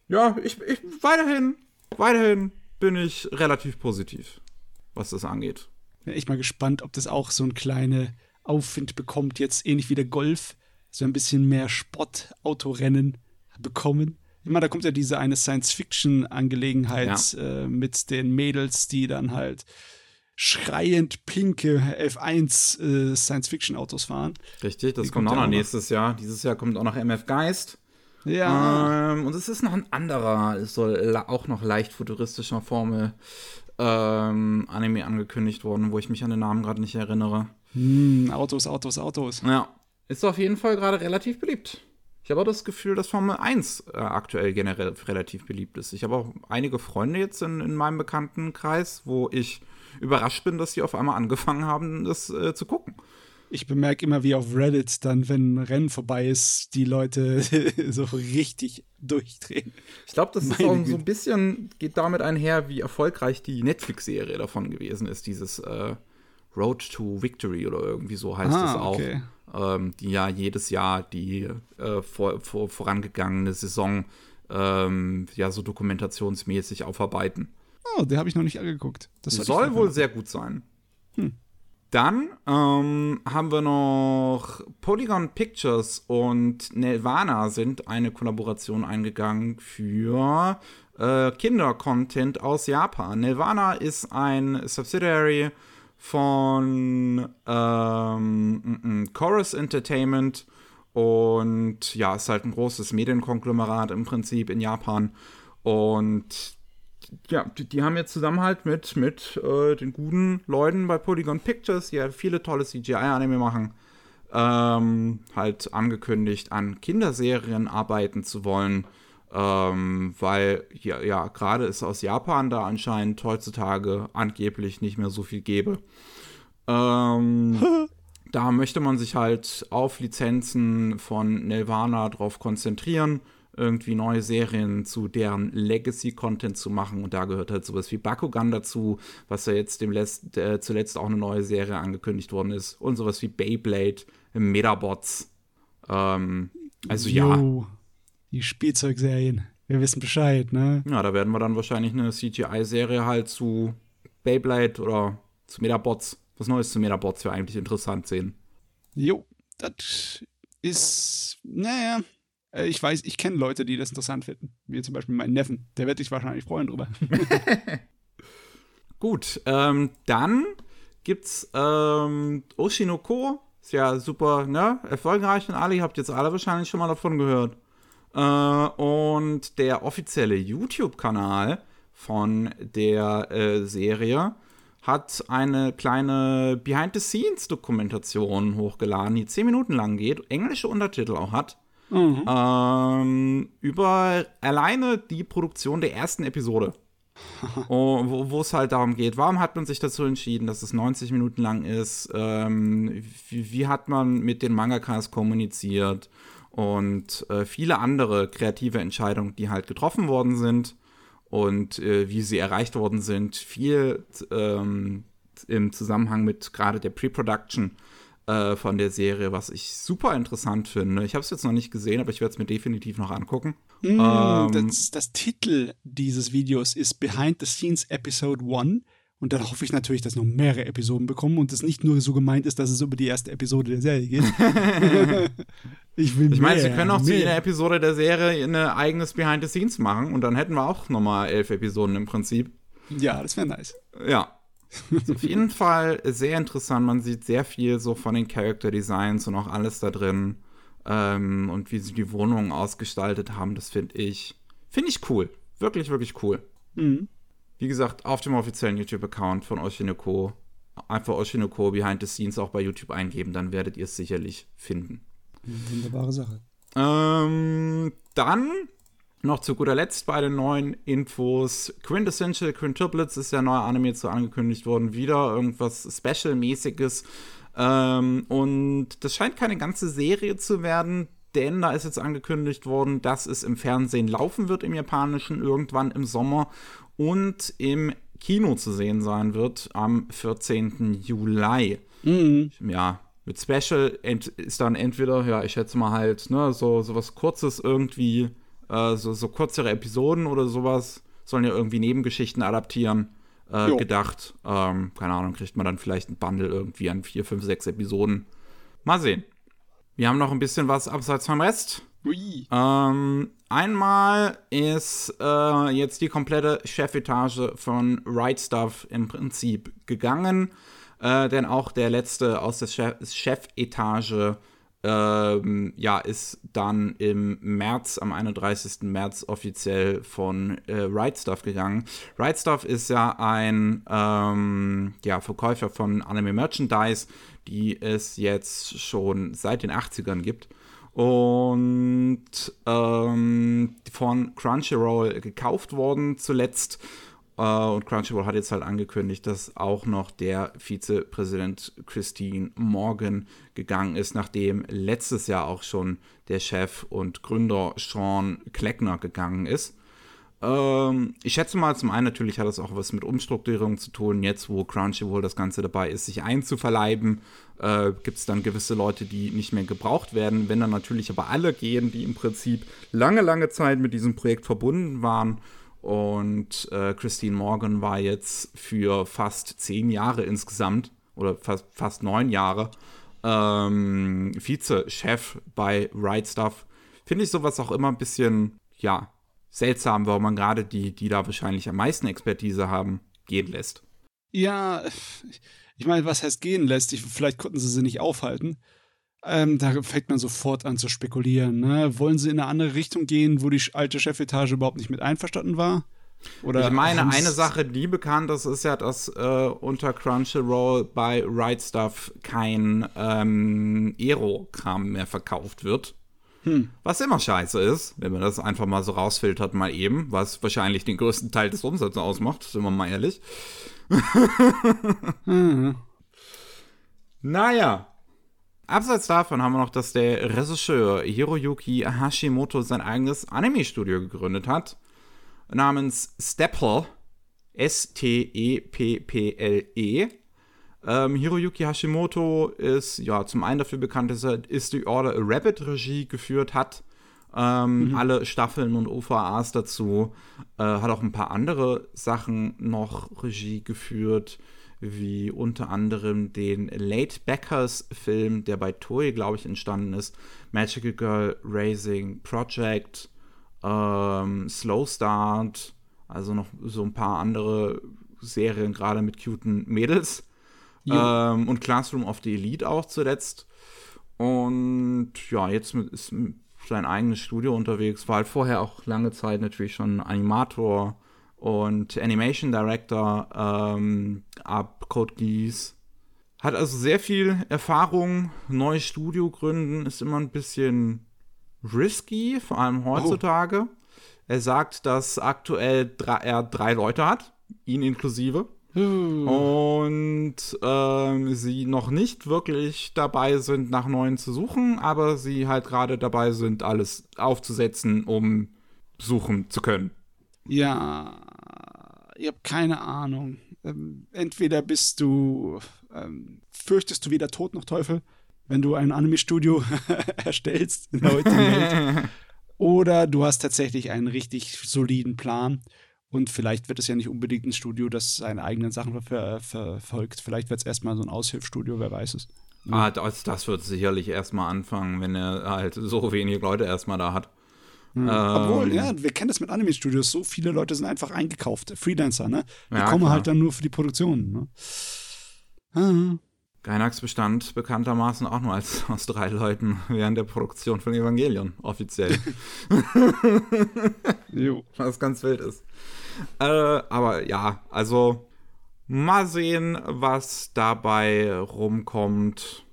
Speaker 1: ja, ich, ich weiterhin, weiterhin bin ich relativ positiv, was das angeht.
Speaker 2: Bin echt mal gespannt, ob das auch so ein kleiner Aufwind bekommt, jetzt ähnlich wie der Golf, so ein bisschen mehr Sport-Autorennen bekommen Immer, da kommt ja diese eine Science-Fiction-Angelegenheit ja. äh, mit den Mädels, die dann halt schreiend pinke F1 äh, Science-Fiction-Autos fahren.
Speaker 1: Richtig, das die kommt, auch noch nächstes Jahr. Dieses Jahr kommt auch noch MF Geist.
Speaker 2: Ja.
Speaker 1: Ähm, und es ist noch ein anderer, es soll auch noch leicht futuristischer Formel ähm, Anime angekündigt worden, wo ich mich an den Namen gerade nicht erinnere.
Speaker 2: Hm, Autos, Autos, Autos.
Speaker 1: Ja, ist auf jeden Fall gerade relativ beliebt. Ich habe auch das Gefühl, dass Formel 1 äh, aktuell generell relativ beliebt ist. Ich habe auch einige Freunde jetzt in, in meinem Bekanntenkreis, wo ich überrascht bin, dass sie auf einmal angefangen haben, das äh, zu gucken
Speaker 2: ich bemerke immer, wie auf Reddit dann, wenn ein Rennen vorbei ist, die Leute so richtig durchdrehen.
Speaker 1: Ich glaube, das ist auch so ein bisschen, geht damit einher, wie erfolgreich die Netflix-Serie davon gewesen ist, dieses äh, Road to Victory oder irgendwie so heißt ah, es auch. Okay. Ähm, die ja jedes Jahr die äh, vor, vor, vorangegangene Saison ähm, ja so dokumentationsmäßig aufarbeiten.
Speaker 2: Oh, der habe ich noch nicht angeguckt.
Speaker 1: Das soll wohl sehr gut sein. Hm. Dann ähm, haben wir noch Polygon Pictures und Nelvana sind eine Kollaboration eingegangen für äh, Kinder-Content aus Japan. Nelvana ist ein Subsidiary von ähm, m -m, Chorus Entertainment und ja, ist halt ein großes Medienkonglomerat im Prinzip in Japan. Und ja, die, die, haben jetzt zusammen halt mit, mit äh, den guten Leuten bei Polygon Pictures, die ja viele tolle CGI-Anime machen, ähm, halt angekündigt, an Kinderserien arbeiten zu wollen. Ähm, weil ja, ja gerade ist aus Japan da anscheinend heutzutage angeblich nicht mehr so viel gäbe. Ähm, da möchte man sich halt auf Lizenzen von Nelvana drauf konzentrieren irgendwie neue Serien zu deren Legacy-Content zu machen. Und da gehört halt sowas wie Bakugan dazu, was ja jetzt dem Letzt, äh, zuletzt auch eine neue Serie angekündigt worden ist. Und sowas wie Beyblade, Metabots. Ähm, also Yo, ja.
Speaker 2: Die Spielzeugserien. Wir wissen Bescheid, ne?
Speaker 1: Ja, da werden wir dann wahrscheinlich eine CGI-Serie halt zu Beyblade oder zu Metabots. Was Neues zu Metabots wäre eigentlich interessant sehen.
Speaker 2: Jo, das ist, naja, äh, ich weiß, ich kenne Leute, die das interessant finden. Wie zum Beispiel meinen Neffen. Der wird sich wahrscheinlich freuen drüber.
Speaker 1: Gut, ähm, dann gibt's ähm, Oshinoko. Ist ja super, ne? Erfolgreich und alle. Ihr habt jetzt alle wahrscheinlich schon mal davon gehört. Äh, und der offizielle YouTube-Kanal von der äh, Serie hat eine kleine Behind-the-Scenes-Dokumentation hochgeladen, die 10 Minuten lang geht, englische Untertitel auch hat. Mhm. Ähm, über alleine die Produktion der ersten Episode. oh, wo es halt darum geht, warum hat man sich dazu entschieden, dass es 90 Minuten lang ist? Ähm, wie, wie, hat man mit den Mangakas kommuniziert? Und äh, viele andere kreative Entscheidungen, die halt getroffen worden sind und äh, wie sie erreicht worden sind. Viel ähm, im Zusammenhang mit gerade der Pre-Production äh, von der Serie, was ich super interessant finde. Ich habe es jetzt noch nicht gesehen, aber ich werde es mir definitiv noch angucken.
Speaker 2: Mm, ähm, das, das, Titel dieses Videos ist Behind the Scenes Episode 1. Und dann hoffe ich natürlich, dass noch mehrere Episoden bekommen und es nicht nur so gemeint ist, dass es über die erste Episode der Serie geht.
Speaker 1: ich will Ich meine, sie können auch mehr. zu jeder Episode der Serie ein eigenes Behind the Scenes machen und dann hätten wir auch nochmal elf Episoden im Prinzip.
Speaker 2: Ja, das wäre nice.
Speaker 1: Ja, auf jeden Fall sehr interessant. Man sieht sehr viel so von den Character Designs und auch alles da drin. Ähm, und wie sie die Wohnungen ausgestaltet haben, das finde ich, finde ich cool. Wirklich, wirklich cool. Mhm. Wie gesagt, auf dem offiziellen YouTube-Account von Oshinoko einfach Oshinoko Behind the Scenes auch bei YouTube eingeben, dann werdet ihr es sicherlich finden.
Speaker 2: Wunderbare Sache.
Speaker 1: Ähm, dann noch zu guter Letzt bei den neuen Infos. Quintessential Quintuplets ist ja neuer Anime zu angekündigt worden. Wieder irgendwas Special-mäßiges. Ähm, und das scheint keine ganze Serie zu werden, denn da ist jetzt angekündigt worden, dass es im Fernsehen laufen wird im Japanischen irgendwann im Sommer und im Kino zu sehen sein wird am 14. Juli. Mhm. Ja, mit Special ist dann entweder, ja, ich schätze mal halt, ne, so, so was Kurzes irgendwie äh, so, so kürzere Episoden oder sowas sollen ja irgendwie Nebengeschichten adaptieren. Äh, gedacht. Ähm, keine Ahnung, kriegt man dann vielleicht ein Bundle irgendwie an vier, fünf, sechs Episoden. Mal sehen. wir haben noch ein bisschen was abseits vom Rest. Ähm, einmal ist äh, jetzt die komplette Chefetage von Right Stuff im Prinzip gegangen, äh, denn auch der letzte aus der Chef Chefetage ähm, ja, ist dann im März, am 31. März offiziell von äh, Right Stuff gegangen. Right Stuff ist ja ein ähm, ja, Verkäufer von Anime Merchandise, die es jetzt schon seit den 80ern gibt und ähm, von Crunchyroll gekauft worden zuletzt. Äh, und Crunchyroll hat jetzt halt angekündigt, dass auch noch der Vizepräsident Christine Morgan gegangen ist, nachdem letztes Jahr auch schon der Chef und Gründer Sean Kleckner gegangen ist. Ähm, ich schätze mal, zum einen natürlich hat das auch was mit Umstrukturierung zu tun. Jetzt, wo Crunchyroll das Ganze dabei ist, sich einzuverleiben, äh, gibt es dann gewisse Leute, die nicht mehr gebraucht werden. Wenn dann natürlich aber alle gehen, die im Prinzip lange, lange Zeit mit diesem Projekt verbunden waren. Und äh, Christine Morgan war jetzt für fast zehn Jahre insgesamt oder fast, fast neun Jahre ähm, Vize-Chef bei Right Stuff. Finde ich sowas auch immer ein bisschen, ja, seltsam, warum man gerade die, die da wahrscheinlich am meisten Expertise haben, gehen lässt.
Speaker 2: Ja, ich meine, was heißt gehen lässt? Ich, vielleicht konnten sie sie nicht aufhalten. Ähm, da fängt man sofort an zu spekulieren. Ne? Wollen sie in eine andere Richtung gehen, wo die alte Chefetage überhaupt nicht mit einverstanden war?
Speaker 1: Oder ich meine, eine Sache, die bekannt ist, ist ja, dass äh, unter Crunchyroll bei Right Stuff kein ähm, Aero-Kram mehr verkauft wird. Hm. Was immer scheiße ist, wenn man das einfach mal so rausfiltert, mal eben, was wahrscheinlich den größten Teil des Umsatzes ausmacht, sind wir mal ehrlich. mhm. Naja. Abseits davon haben wir noch, dass der Regisseur Hiroyuki Hashimoto sein eigenes Anime-Studio gegründet hat, namens Stepple. S-T-E-P-P-L-E. Ähm, Hiroyuki Hashimoto ist ja zum einen dafür bekannt, dass er Is the Order a Rabbit Regie geführt hat. Ähm, mhm. Alle Staffeln und OVAs dazu. Äh, hat auch ein paar andere Sachen noch Regie geführt, wie unter anderem den Late Backers Film, der bei Toei, glaube ich, entstanden ist. Magical Girl Racing Project, ähm, Slow Start, also noch so ein paar andere Serien, gerade mit cuten Mädels. Ähm, und Classroom of the Elite auch zuletzt. Und ja, jetzt ist sein eigenes Studio unterwegs. War halt vorher auch lange Zeit natürlich schon Animator und Animation Director ähm, ab Code Geass. Hat also sehr viel Erfahrung. Neues Studio gründen ist immer ein bisschen risky, vor allem heutzutage. Oh. Er sagt, dass aktuell drei, er drei Leute hat, ihn inklusive. Und ähm, sie noch nicht wirklich dabei sind, nach neuen zu suchen, aber sie halt gerade dabei sind, alles aufzusetzen, um suchen zu können.
Speaker 2: Ja, ich habe keine Ahnung. Ähm, entweder bist du, ähm, fürchtest du weder Tod noch Teufel, wenn du ein Anime-Studio erstellst in der heutigen Welt. Oder du hast tatsächlich einen richtig soliden Plan und vielleicht wird es ja nicht unbedingt ein Studio, das seine eigenen Sachen ver verfolgt. Vielleicht wird es erstmal so ein Aushilfsstudio, wer weiß es.
Speaker 1: Ah, das, das wird sicherlich erstmal anfangen, wenn er halt so wenige Leute erstmal da hat.
Speaker 2: Mhm. Ähm, Obwohl, ja, wir kennen das mit Anime-Studios. So viele Leute sind einfach eingekauft. Freelancer, ne? Die ja, kommen klar. halt dann nur für die Produktion, ne?
Speaker 1: Ah. Gainax bestand bekanntermaßen auch nur als aus drei Leuten während der Produktion von Evangelion, offiziell. Was ganz wild ist. Äh, aber ja, also mal sehen, was dabei rumkommt.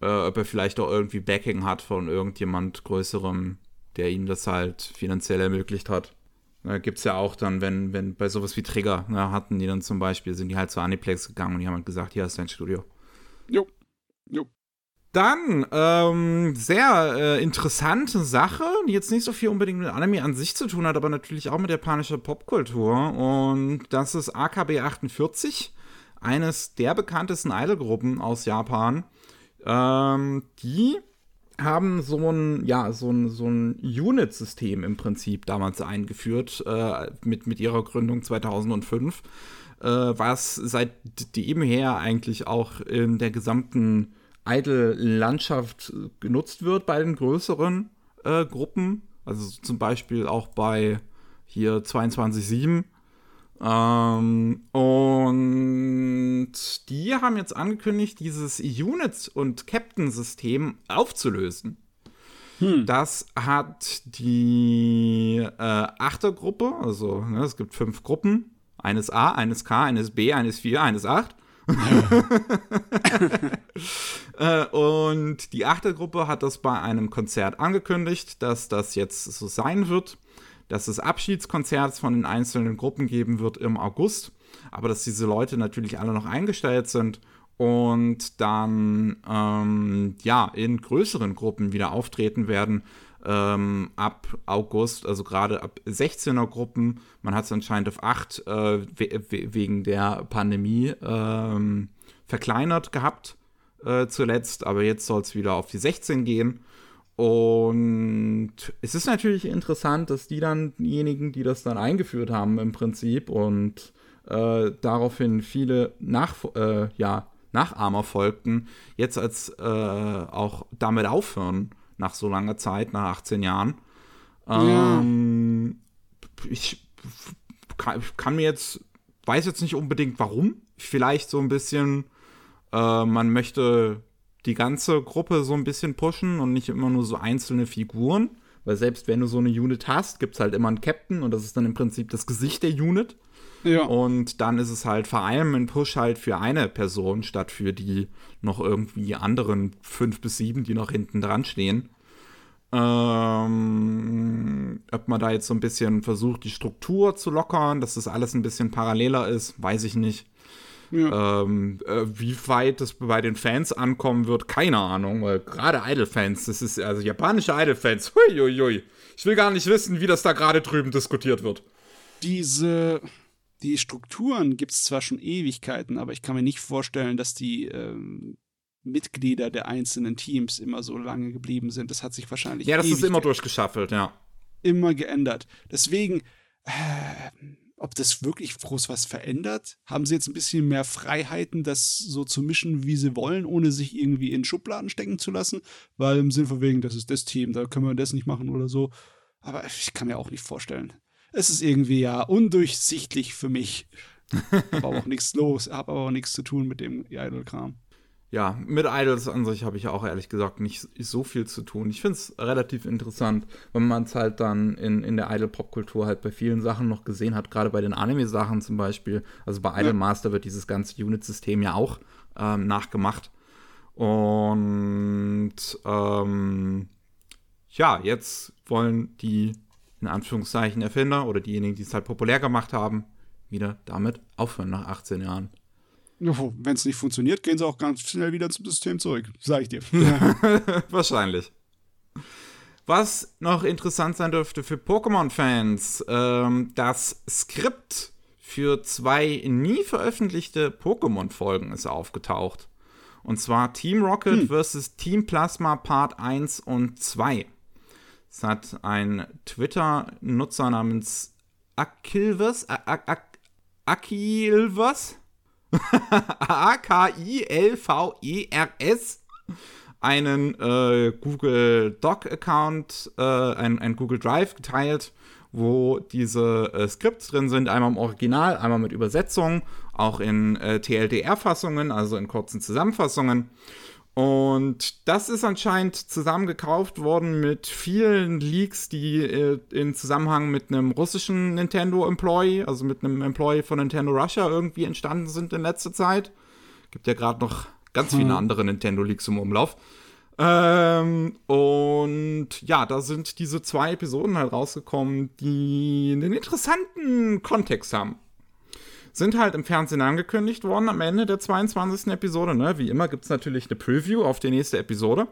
Speaker 1: Äh, ob er vielleicht auch irgendwie Backing hat von irgendjemand Größerem, der ihm das halt finanziell ermöglicht hat. Da gibt es ja auch dann, wenn, wenn bei sowas wie Trigger ne, hatten die dann zum Beispiel, sind die halt zu Aniplex gegangen und die haben halt gesagt, hier ist dein Studio.
Speaker 2: Jo. Jo.
Speaker 1: Dann, ähm, sehr äh, interessante Sache, die jetzt nicht so viel unbedingt mit Anime an sich zu tun hat, aber natürlich auch mit japanischer Popkultur. Und das ist AKB 48, eines der bekanntesten Idolgruppen aus Japan. Ähm, die haben so ein, ja, so ein, so ein Unit-System im Prinzip damals eingeführt, äh, mit, mit ihrer Gründung 2005 äh, was seitdem her eigentlich auch in der gesamten Idle-Landschaft genutzt wird bei den größeren äh, Gruppen. Also zum Beispiel auch bei hier 22.7. Ähm, und die haben jetzt angekündigt, dieses Unit- und Captain-System aufzulösen. Hm. Das hat die äh, Achtergruppe, also ne, es gibt fünf Gruppen, eines A, eines K, eines B, eines 4, eines 8. äh, und die Achtergruppe hat das bei einem Konzert angekündigt, dass das jetzt so sein wird, dass es Abschiedskonzerts von den einzelnen Gruppen geben wird im August, aber dass diese Leute natürlich alle noch eingestellt sind und dann ähm, ja in größeren Gruppen wieder auftreten werden ähm, ab August, also gerade ab 16er Gruppen. Man hat es anscheinend auf 8 äh, we wegen der Pandemie ähm, verkleinert gehabt äh, zuletzt, aber jetzt soll es wieder auf die 16 gehen. Und es ist natürlich interessant, dass die dann diejenigen, die das dann eingeführt haben im Prinzip und äh, daraufhin viele nach, äh, ja, Nachahmer folgten, jetzt als äh, auch damit aufhören nach so langer Zeit, nach 18 Jahren. Ähm, ja. Ich kann, kann, mir jetzt, weiß jetzt nicht unbedingt warum. Vielleicht so ein bisschen, äh, man möchte die ganze Gruppe so ein bisschen pushen und nicht immer nur so einzelne Figuren. Weil selbst wenn du so eine Unit hast, gibt es halt immer einen Captain und das ist dann im Prinzip das Gesicht der Unit. Ja. Und dann ist es halt vor allem ein Push halt für eine Person, statt für die noch irgendwie anderen fünf bis sieben, die noch hinten dran stehen. Ähm, ob man da jetzt so ein bisschen versucht, die Struktur zu lockern, dass das alles ein bisschen paralleler ist, weiß ich nicht. Ja. Ähm, äh, wie weit das bei den Fans ankommen wird, keine Ahnung. Weil gerade Idol-Fans, das ist also japanische Idol-Fans, huiuiui. Ich will gar nicht wissen, wie das da gerade drüben diskutiert wird.
Speaker 2: Diese die Strukturen gibt es zwar schon Ewigkeiten, aber ich kann mir nicht vorstellen, dass die ähm, Mitglieder der einzelnen Teams immer so lange geblieben sind. Das hat sich wahrscheinlich.
Speaker 1: Ja, das ist immer durchgeschaffelt, ja.
Speaker 2: Immer geändert. Deswegen, äh, ob das wirklich groß was verändert? Haben sie jetzt ein bisschen mehr Freiheiten, das so zu mischen, wie sie wollen, ohne sich irgendwie in Schubladen stecken zu lassen? Weil im Sinn von wegen, das ist das Team, da können wir das nicht machen oder so. Aber ich kann mir auch nicht vorstellen es ist irgendwie ja undurchsichtlich für mich. aber auch nichts los, habe aber auch nichts zu tun mit dem Idol-Kram.
Speaker 1: Ja, mit Idols an sich habe ich auch ehrlich gesagt nicht so viel zu tun. Ich finde es relativ interessant, wenn man es halt dann in, in der Idol-Popkultur halt bei vielen Sachen noch gesehen hat, gerade bei den Anime-Sachen zum Beispiel. Also bei Idol ja. Master wird dieses ganze Unit-System ja auch ähm, nachgemacht. Und ähm, ja, jetzt wollen die in Anführungszeichen Erfinder oder diejenigen, die es halt populär gemacht haben, wieder damit aufhören nach 18 Jahren.
Speaker 2: Wenn es nicht funktioniert, gehen sie auch ganz schnell wieder zum System zurück, sag ich dir.
Speaker 1: Wahrscheinlich. Was noch interessant sein dürfte für Pokémon-Fans, ähm, das Skript für zwei nie veröffentlichte Pokémon-Folgen ist aufgetaucht. Und zwar Team Rocket hm. vs. Team Plasma Part 1 und 2. Es hat ein Twitter-Nutzer namens Akilvers, Akilvers, A-K-I-L-V-E-R-S, einen äh, Google Doc-Account, äh, ein, ein Google Drive geteilt, wo diese äh, Skripts drin sind, einmal im Original, einmal mit Übersetzung, auch in äh, TLDR-Fassungen, also in kurzen Zusammenfassungen. Und das ist anscheinend zusammengekauft worden mit vielen Leaks, die äh, in Zusammenhang mit einem russischen Nintendo-Employee, also mit einem Employee von Nintendo Russia irgendwie entstanden sind in letzter Zeit. Gibt ja gerade noch ganz viele hm. andere Nintendo-Leaks im Umlauf. Ähm, und ja, da sind diese zwei Episoden halt rausgekommen, die einen interessanten Kontext haben sind halt im Fernsehen angekündigt worden am Ende der 22. Episode. Ne? Wie immer gibt es natürlich eine Preview auf die nächste Episode.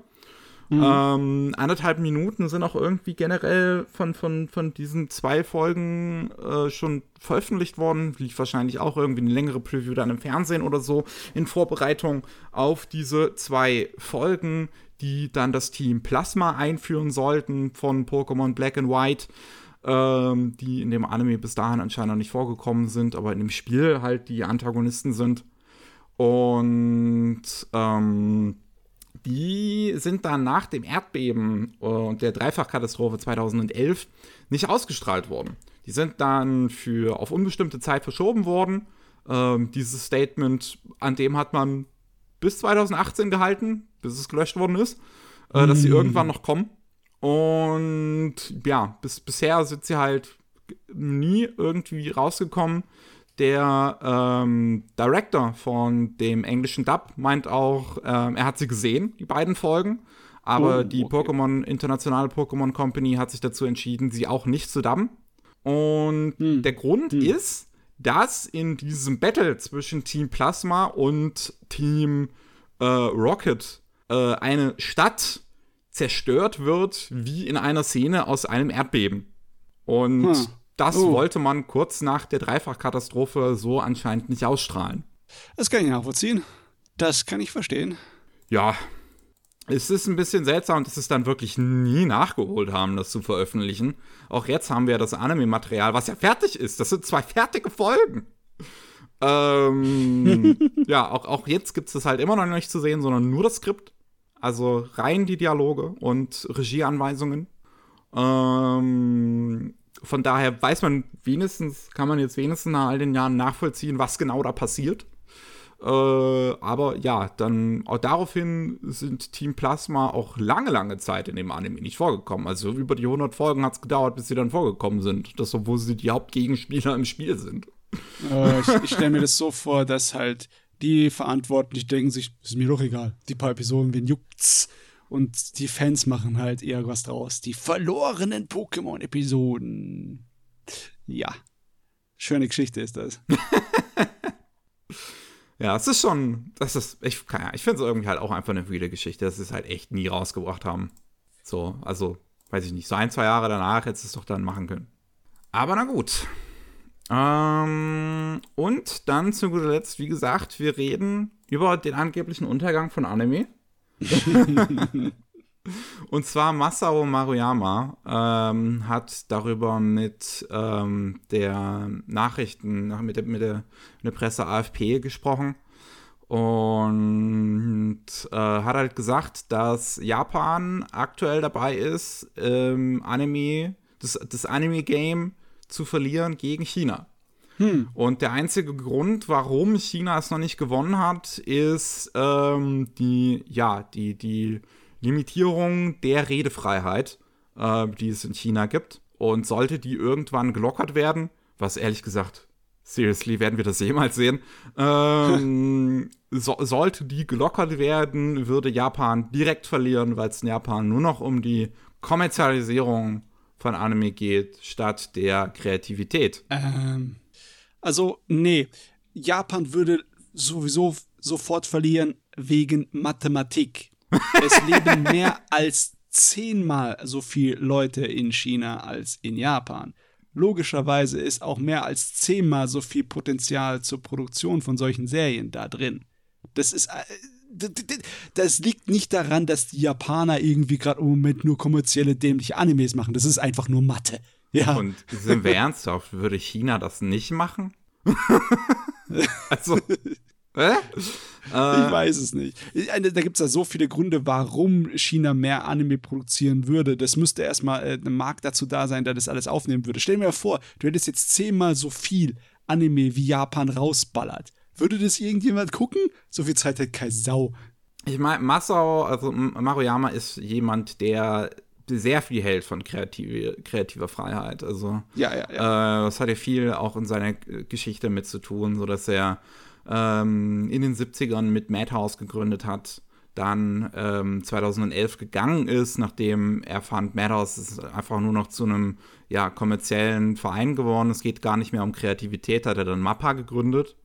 Speaker 1: Mhm. Ähm, anderthalb Minuten sind auch irgendwie generell von, von, von diesen zwei Folgen äh, schon veröffentlicht worden. Lief wahrscheinlich auch irgendwie eine längere Preview dann im Fernsehen oder so in Vorbereitung auf diese zwei Folgen, die dann das Team Plasma einführen sollten von Pokémon Black and White ähm, die in dem Anime bis dahin anscheinend noch nicht vorgekommen sind, aber in dem Spiel halt die Antagonisten sind. Und ähm, die sind dann nach dem Erdbeben und der Dreifachkatastrophe 2011 nicht ausgestrahlt worden. Die sind dann für auf unbestimmte Zeit verschoben worden. Ähm, dieses Statement, an dem hat man bis 2018 gehalten, bis es gelöscht worden ist, äh, dass sie mm. irgendwann noch kommen. Und ja, bis, bisher sind sie halt nie irgendwie rausgekommen. Der ähm, Director von dem englischen Dub meint auch, ähm, er hat sie gesehen, die beiden Folgen. Aber oh, die okay. Pokémon, internationale Pokémon Company hat sich dazu entschieden, sie auch nicht zu dubben. Und hm. der Grund hm. ist, dass in diesem Battle zwischen Team Plasma und Team äh, Rocket äh, eine Stadt zerstört wird, wie in einer Szene aus einem Erdbeben. Und hm. das oh. wollte man kurz nach der Dreifachkatastrophe so anscheinend nicht ausstrahlen.
Speaker 2: Das kann ich nachvollziehen. Das kann ich verstehen.
Speaker 1: Ja, es ist ein bisschen seltsam, dass es dann wirklich nie nachgeholt haben, das zu veröffentlichen. Auch jetzt haben wir das Anime-Material, was ja fertig ist. Das sind zwei fertige Folgen. Ähm, ja, auch, auch jetzt gibt es das halt immer noch nicht zu sehen, sondern nur das Skript. Also rein die Dialoge und Regieanweisungen. Ähm, von daher weiß man wenigstens, kann man jetzt wenigstens nach all den Jahren nachvollziehen, was genau da passiert. Äh, aber ja, dann auch daraufhin sind Team Plasma auch lange, lange Zeit in dem Anime nicht vorgekommen. Also über die 100 Folgen hat es gedauert, bis sie dann vorgekommen sind. Das, obwohl sie die Hauptgegenspieler im Spiel sind.
Speaker 2: Äh, ich, ich stelle mir das so vor, dass halt die Verantwortlichen denken sich, ist mir doch egal. Die paar Episoden, wen juckt's? Und die Fans machen halt eher was draus. Die verlorenen Pokémon-Episoden. Ja. Schöne Geschichte ist das.
Speaker 1: ja, es ist schon, das ist, ich, ich finde es irgendwie halt auch einfach eine wilde Geschichte, dass sie es halt echt nie rausgebracht haben. So, also, weiß ich nicht, so ein, zwei Jahre danach hättest du es doch dann machen können. Aber na gut. Ähm, und dann zu guter Letzt, wie gesagt, wir reden über den angeblichen Untergang von Anime. und zwar Masao Maruyama ähm, hat darüber mit ähm, der Nachrichten, mit der, mit der, mit der Presse AFP gesprochen und äh, hat halt gesagt, dass Japan aktuell dabei ist, ähm, Anime, das, das Anime-Game zu verlieren gegen China. Hm. Und der einzige Grund, warum China es noch nicht gewonnen hat, ist ähm, die, ja, die, die Limitierung der Redefreiheit, äh, die es in China gibt. Und sollte die irgendwann gelockert werden, was ehrlich gesagt, seriously, werden wir das jemals sehen, ähm, so, sollte die gelockert werden, würde Japan direkt verlieren, weil es in Japan nur noch um die Kommerzialisierung von Anime geht, statt der Kreativität.
Speaker 2: Ähm, also, nee, Japan würde sowieso sofort verlieren wegen Mathematik. es leben mehr als zehnmal so viele Leute in China als in Japan. Logischerweise ist auch mehr als zehnmal so viel Potenzial zur Produktion von solchen Serien da drin. Das ist äh, das liegt nicht daran, dass die Japaner irgendwie gerade im Moment nur kommerzielle dämliche Animes machen. Das ist einfach nur Mathe. Ja.
Speaker 1: Und sind wir ernsthaft, würde China das nicht machen?
Speaker 2: also. Äh? Ich weiß es nicht. Da gibt es ja so viele Gründe, warum China mehr Anime produzieren würde. Das müsste erstmal äh, ein Markt dazu da sein, der das alles aufnehmen würde. Stell dir mal vor, du hättest jetzt zehnmal so viel Anime wie Japan rausballert. Würde das irgendjemand gucken? So viel Zeit hat kein Sau.
Speaker 1: Ich meine, Masao, also Maruyama ist jemand, der sehr viel hält von kreative, kreativer Freiheit. Also,
Speaker 2: ja, ja, ja.
Speaker 1: Äh, das hat ja viel auch in seiner Geschichte mit zu tun, sodass er ähm, in den 70ern mit Madhouse gegründet hat, dann ähm, 2011 gegangen ist, nachdem er fand, Madhouse ist einfach nur noch zu einem ja, kommerziellen Verein geworden. Es geht gar nicht mehr um Kreativität, hat er dann Mappa gegründet.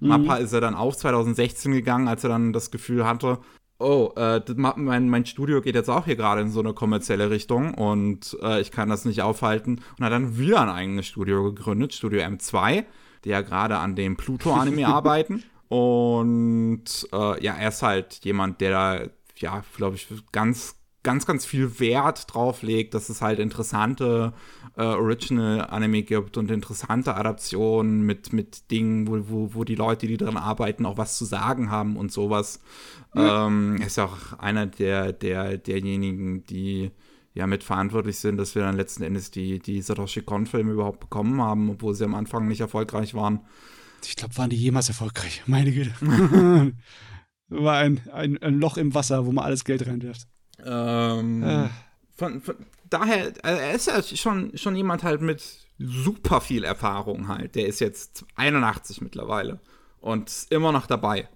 Speaker 1: Mhm. Mappa ist er dann auch 2016 gegangen, als er dann das Gefühl hatte, oh, äh, mein, mein Studio geht jetzt auch hier gerade in so eine kommerzielle Richtung und äh, ich kann das nicht aufhalten. Und hat dann wieder ein eigenes Studio gegründet, Studio M2, die ja gerade an dem Pluto-Anime arbeiten. Und äh, ja, er ist halt jemand, der da, ja, glaube ich, ganz ganz, ganz viel Wert drauf legt, dass es halt interessante äh, Original-Anime gibt und interessante Adaptionen mit, mit Dingen, wo, wo, wo die Leute, die daran arbeiten, auch was zu sagen haben und sowas. Ja. Ähm, ist ja auch einer der, der, derjenigen, die ja mitverantwortlich sind, dass wir dann letzten Endes die, die Satoshi Kon-Filme überhaupt bekommen haben, obwohl sie am Anfang nicht erfolgreich waren.
Speaker 2: Ich glaube, waren die jemals erfolgreich? Meine Güte. War ein, ein, ein, Loch im Wasser, wo man alles Geld reinwirft.
Speaker 1: Ähm, äh. von, von, daher, also er ist ja schon, schon jemand halt mit super viel Erfahrung halt. Der ist jetzt 81 mittlerweile und immer noch dabei.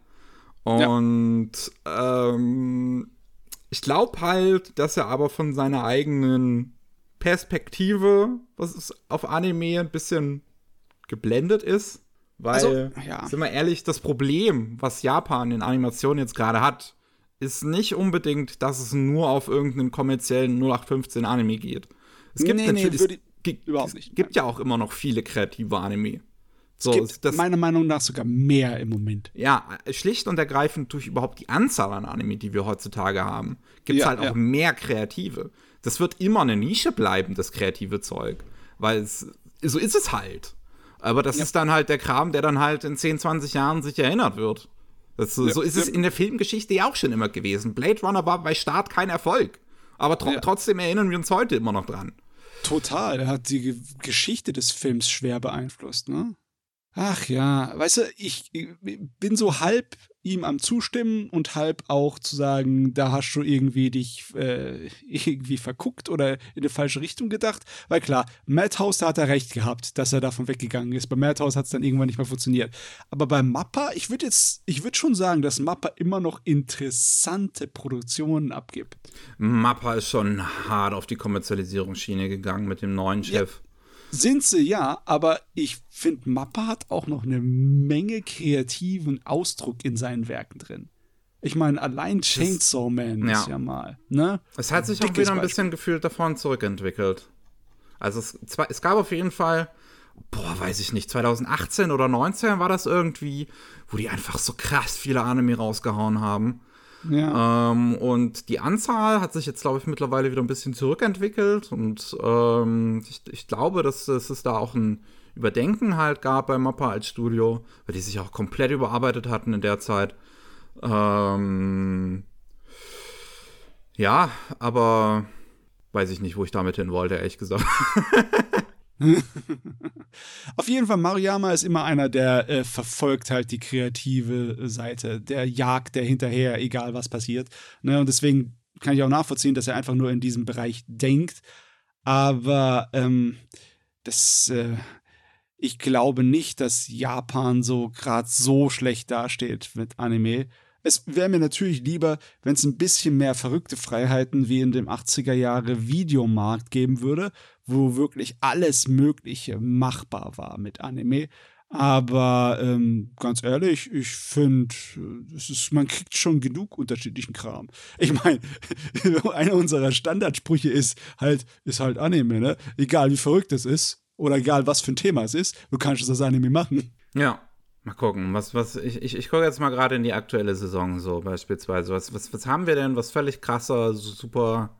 Speaker 1: Und ja. ähm, ich glaube halt, dass er aber von seiner eigenen Perspektive, was ist auf Anime ein bisschen geblendet ist. Weil, also, ja. sind wir ehrlich, das Problem, was Japan in Animation jetzt gerade hat, ist nicht unbedingt, dass es nur auf irgendeinen kommerziellen 0815 Anime geht. Es gibt nee, natürlich, nee, es überhaupt nicht. gibt ja auch immer noch viele kreative Anime.
Speaker 2: So, es gibt das, meiner Meinung nach sogar mehr im Moment.
Speaker 1: Ja, schlicht und ergreifend durch überhaupt die Anzahl an Anime, die wir heutzutage haben, gibt es ja, halt auch ja. mehr kreative. Das wird immer eine Nische bleiben, das kreative Zeug. Weil es, so ist es halt. Aber das ja. ist dann halt der Kram, der dann halt in 10, 20 Jahren sich erinnert wird. Das, so ist es in der Filmgeschichte ja auch schon immer gewesen. Blade Runner war bei Start kein Erfolg. Aber tro trotzdem erinnern wir uns heute immer noch dran.
Speaker 2: Total. Er hat die Geschichte des Films schwer beeinflusst, ne? Ach ja, weißt du, ich, ich bin so halb ihm am Zustimmen und halb auch zu sagen, da hast du irgendwie dich äh, irgendwie verguckt oder in eine falsche Richtung gedacht. Weil klar, Madhouse, da hat er recht gehabt, dass er davon weggegangen ist. Bei Madhouse hat es dann irgendwann nicht mehr funktioniert. Aber bei Mappa, ich würde jetzt, ich würde schon sagen, dass Mappa immer noch interessante Produktionen abgibt.
Speaker 1: Mappa ist schon hart auf die Kommerzialisierungsschiene gegangen mit dem neuen Chef. Ja.
Speaker 2: Sind sie, ja, aber ich finde, Mappa hat auch noch eine Menge kreativen Ausdruck in seinen Werken drin. Ich meine, allein Chainsaw Man ja. ist ja mal, ne?
Speaker 1: Es hat sich auch wieder ein bisschen gefühlt davon zurückentwickelt. Also es, es gab auf jeden Fall, boah, weiß ich nicht, 2018 oder 19 war das irgendwie, wo die einfach so krass viele Anime rausgehauen haben. Ja. Ähm, und die Anzahl hat sich jetzt, glaube ich, mittlerweile wieder ein bisschen zurückentwickelt. Und ähm, ich, ich, glaube, dass, dass, es da auch ein Überdenken halt gab bei Mappa als Studio, weil die sich auch komplett überarbeitet hatten in der Zeit. Ähm, ja, aber weiß ich nicht, wo ich damit hin wollte, ehrlich gesagt.
Speaker 2: Auf jeden Fall, Maruyama ist immer einer, der äh, verfolgt halt die kreative Seite. Der jagt der hinterher, egal was passiert. Ne? Und deswegen kann ich auch nachvollziehen, dass er einfach nur in diesem Bereich denkt. Aber ähm, das, äh, ich glaube nicht, dass Japan so gerade so schlecht dasteht mit Anime. Es wäre mir natürlich lieber, wenn es ein bisschen mehr verrückte Freiheiten wie in dem 80er Jahre Videomarkt geben würde, wo wirklich alles Mögliche machbar war mit Anime. Aber ähm, ganz ehrlich, ich finde, man kriegt schon genug unterschiedlichen Kram. Ich meine, einer unserer Standardsprüche ist halt, ist halt Anime, ne? Egal wie verrückt es ist oder egal was für ein Thema es ist, du kannst es als Anime machen.
Speaker 1: Ja, Mal gucken, was, was, ich, ich, ich gucke jetzt mal gerade in die aktuelle Saison so beispielsweise. Was, was, was haben wir denn, was völlig krasser, super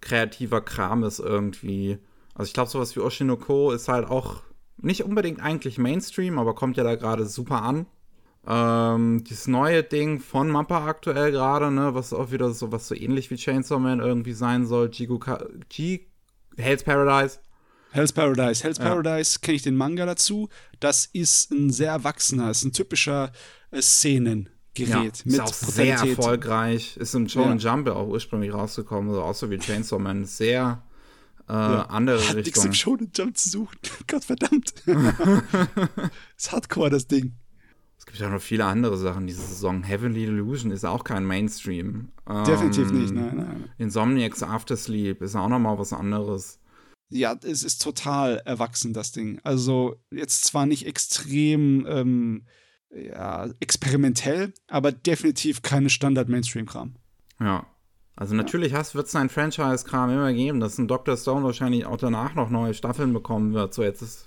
Speaker 1: kreativer Kram ist irgendwie? Also ich glaube, sowas wie Oshinoko ist halt auch nicht unbedingt eigentlich Mainstream, aber kommt ja da gerade super an. Ähm, dieses neue Ding von Mappa aktuell gerade, ne, was auch wieder so was so ähnlich wie Chainsaw Man irgendwie sein soll, Jiguka, G Hell's Paradise.
Speaker 2: Hell's Paradise. Hell's ja. Paradise kenne ich den Manga dazu. Das ist ein sehr erwachsener, ist ein typischer äh, Szenengerät. Ja, ist
Speaker 1: auch sehr erfolgreich. Ist im Shonen ja. Jump auch ursprünglich rausgekommen, also auch so wie Chainsaw Man. Sehr äh, ja. andere Hat Richtung. nichts im
Speaker 2: Shonen Jump zu suchen. Gott verdammt. ist Hardcore, das Ding.
Speaker 1: Es gibt ja noch viele andere Sachen diese Saison. Heavenly Illusion ist auch kein Mainstream.
Speaker 2: Definitiv ähm, nicht, nein, nein.
Speaker 1: Insomniacs After Sleep ist auch noch mal was anderes
Speaker 2: ja, es ist total erwachsen, das Ding. Also jetzt zwar nicht extrem ähm, ja, experimentell, aber definitiv keine Standard-Mainstream-Kram.
Speaker 1: Ja. Also natürlich ja. wird es ein Franchise-Kram immer geben, dass ein Dr. Stone wahrscheinlich auch danach noch neue Staffeln bekommen wird, so jetzt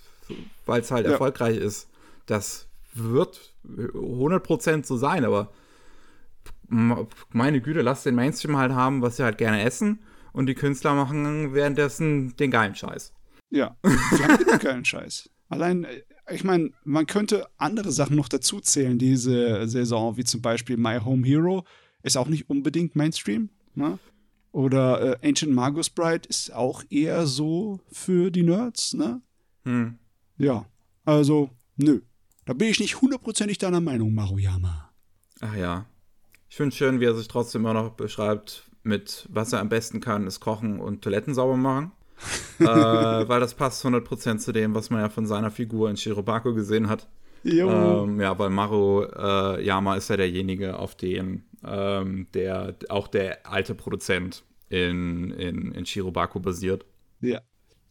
Speaker 1: weil es halt ja. erfolgreich ist. Das wird 100% so sein, aber meine Güte, lasst den Mainstream halt haben, was sie halt gerne essen. Und die Künstler machen währenddessen den geilen Scheiß.
Speaker 2: Ja, die haben den geilen Scheiß. Allein, äh, ich meine, man könnte andere Sachen noch dazu zählen, diese Saison, wie zum Beispiel My Home Hero. Ist auch nicht unbedingt Mainstream. Ne? Oder äh, Ancient Magus Bride ist auch eher so für die Nerds. Ne? Hm. Ja, also, nö. Da bin ich nicht hundertprozentig deiner Meinung, Maruyama.
Speaker 1: Ach ja. Ich finde schön, wie er sich trotzdem immer noch beschreibt, mit was er am besten kann, ist kochen und Toiletten sauber machen. äh, weil das passt 100% zu dem, was man ja von seiner Figur in Shirobako gesehen hat. Ähm, ja, weil Maru äh, Yama ist ja derjenige, auf den ähm, der auch der alte Produzent in, in, in Shirobako basiert.
Speaker 2: Ja,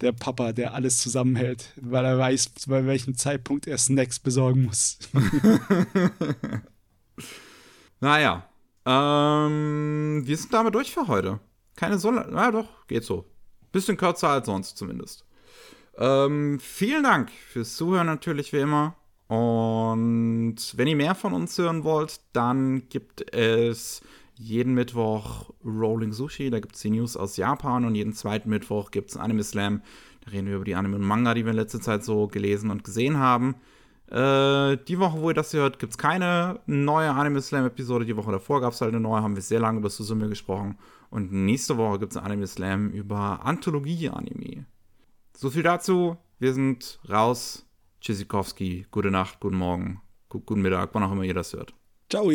Speaker 2: der Papa, der alles zusammenhält, weil er weiß, bei welchem Zeitpunkt er Snacks besorgen muss.
Speaker 1: naja, ähm, wir sind damit durch für heute. Keine so, na doch, geht so. Bisschen kürzer als sonst zumindest. Ähm, vielen Dank fürs Zuhören natürlich wie immer. Und wenn ihr mehr von uns hören wollt, dann gibt es jeden Mittwoch Rolling Sushi, da gibt es die News aus Japan und jeden zweiten Mittwoch gibt es Anime Slam. Da reden wir über die Anime und Manga, die wir in letzter Zeit so gelesen und gesehen haben. Äh, die Woche, wo ihr das hört, gibt es keine neue Anime Slam-Episode. Die Woche davor gab es halt eine neue, haben wir sehr lange über Susume gesprochen. Und nächste Woche gibt es Anime Slam über Anthologie-Anime. So viel dazu. Wir sind raus. Tschüssikowski. Gute Nacht, guten Morgen, guten Mittag, wann auch immer ihr das hört.
Speaker 2: Ciao.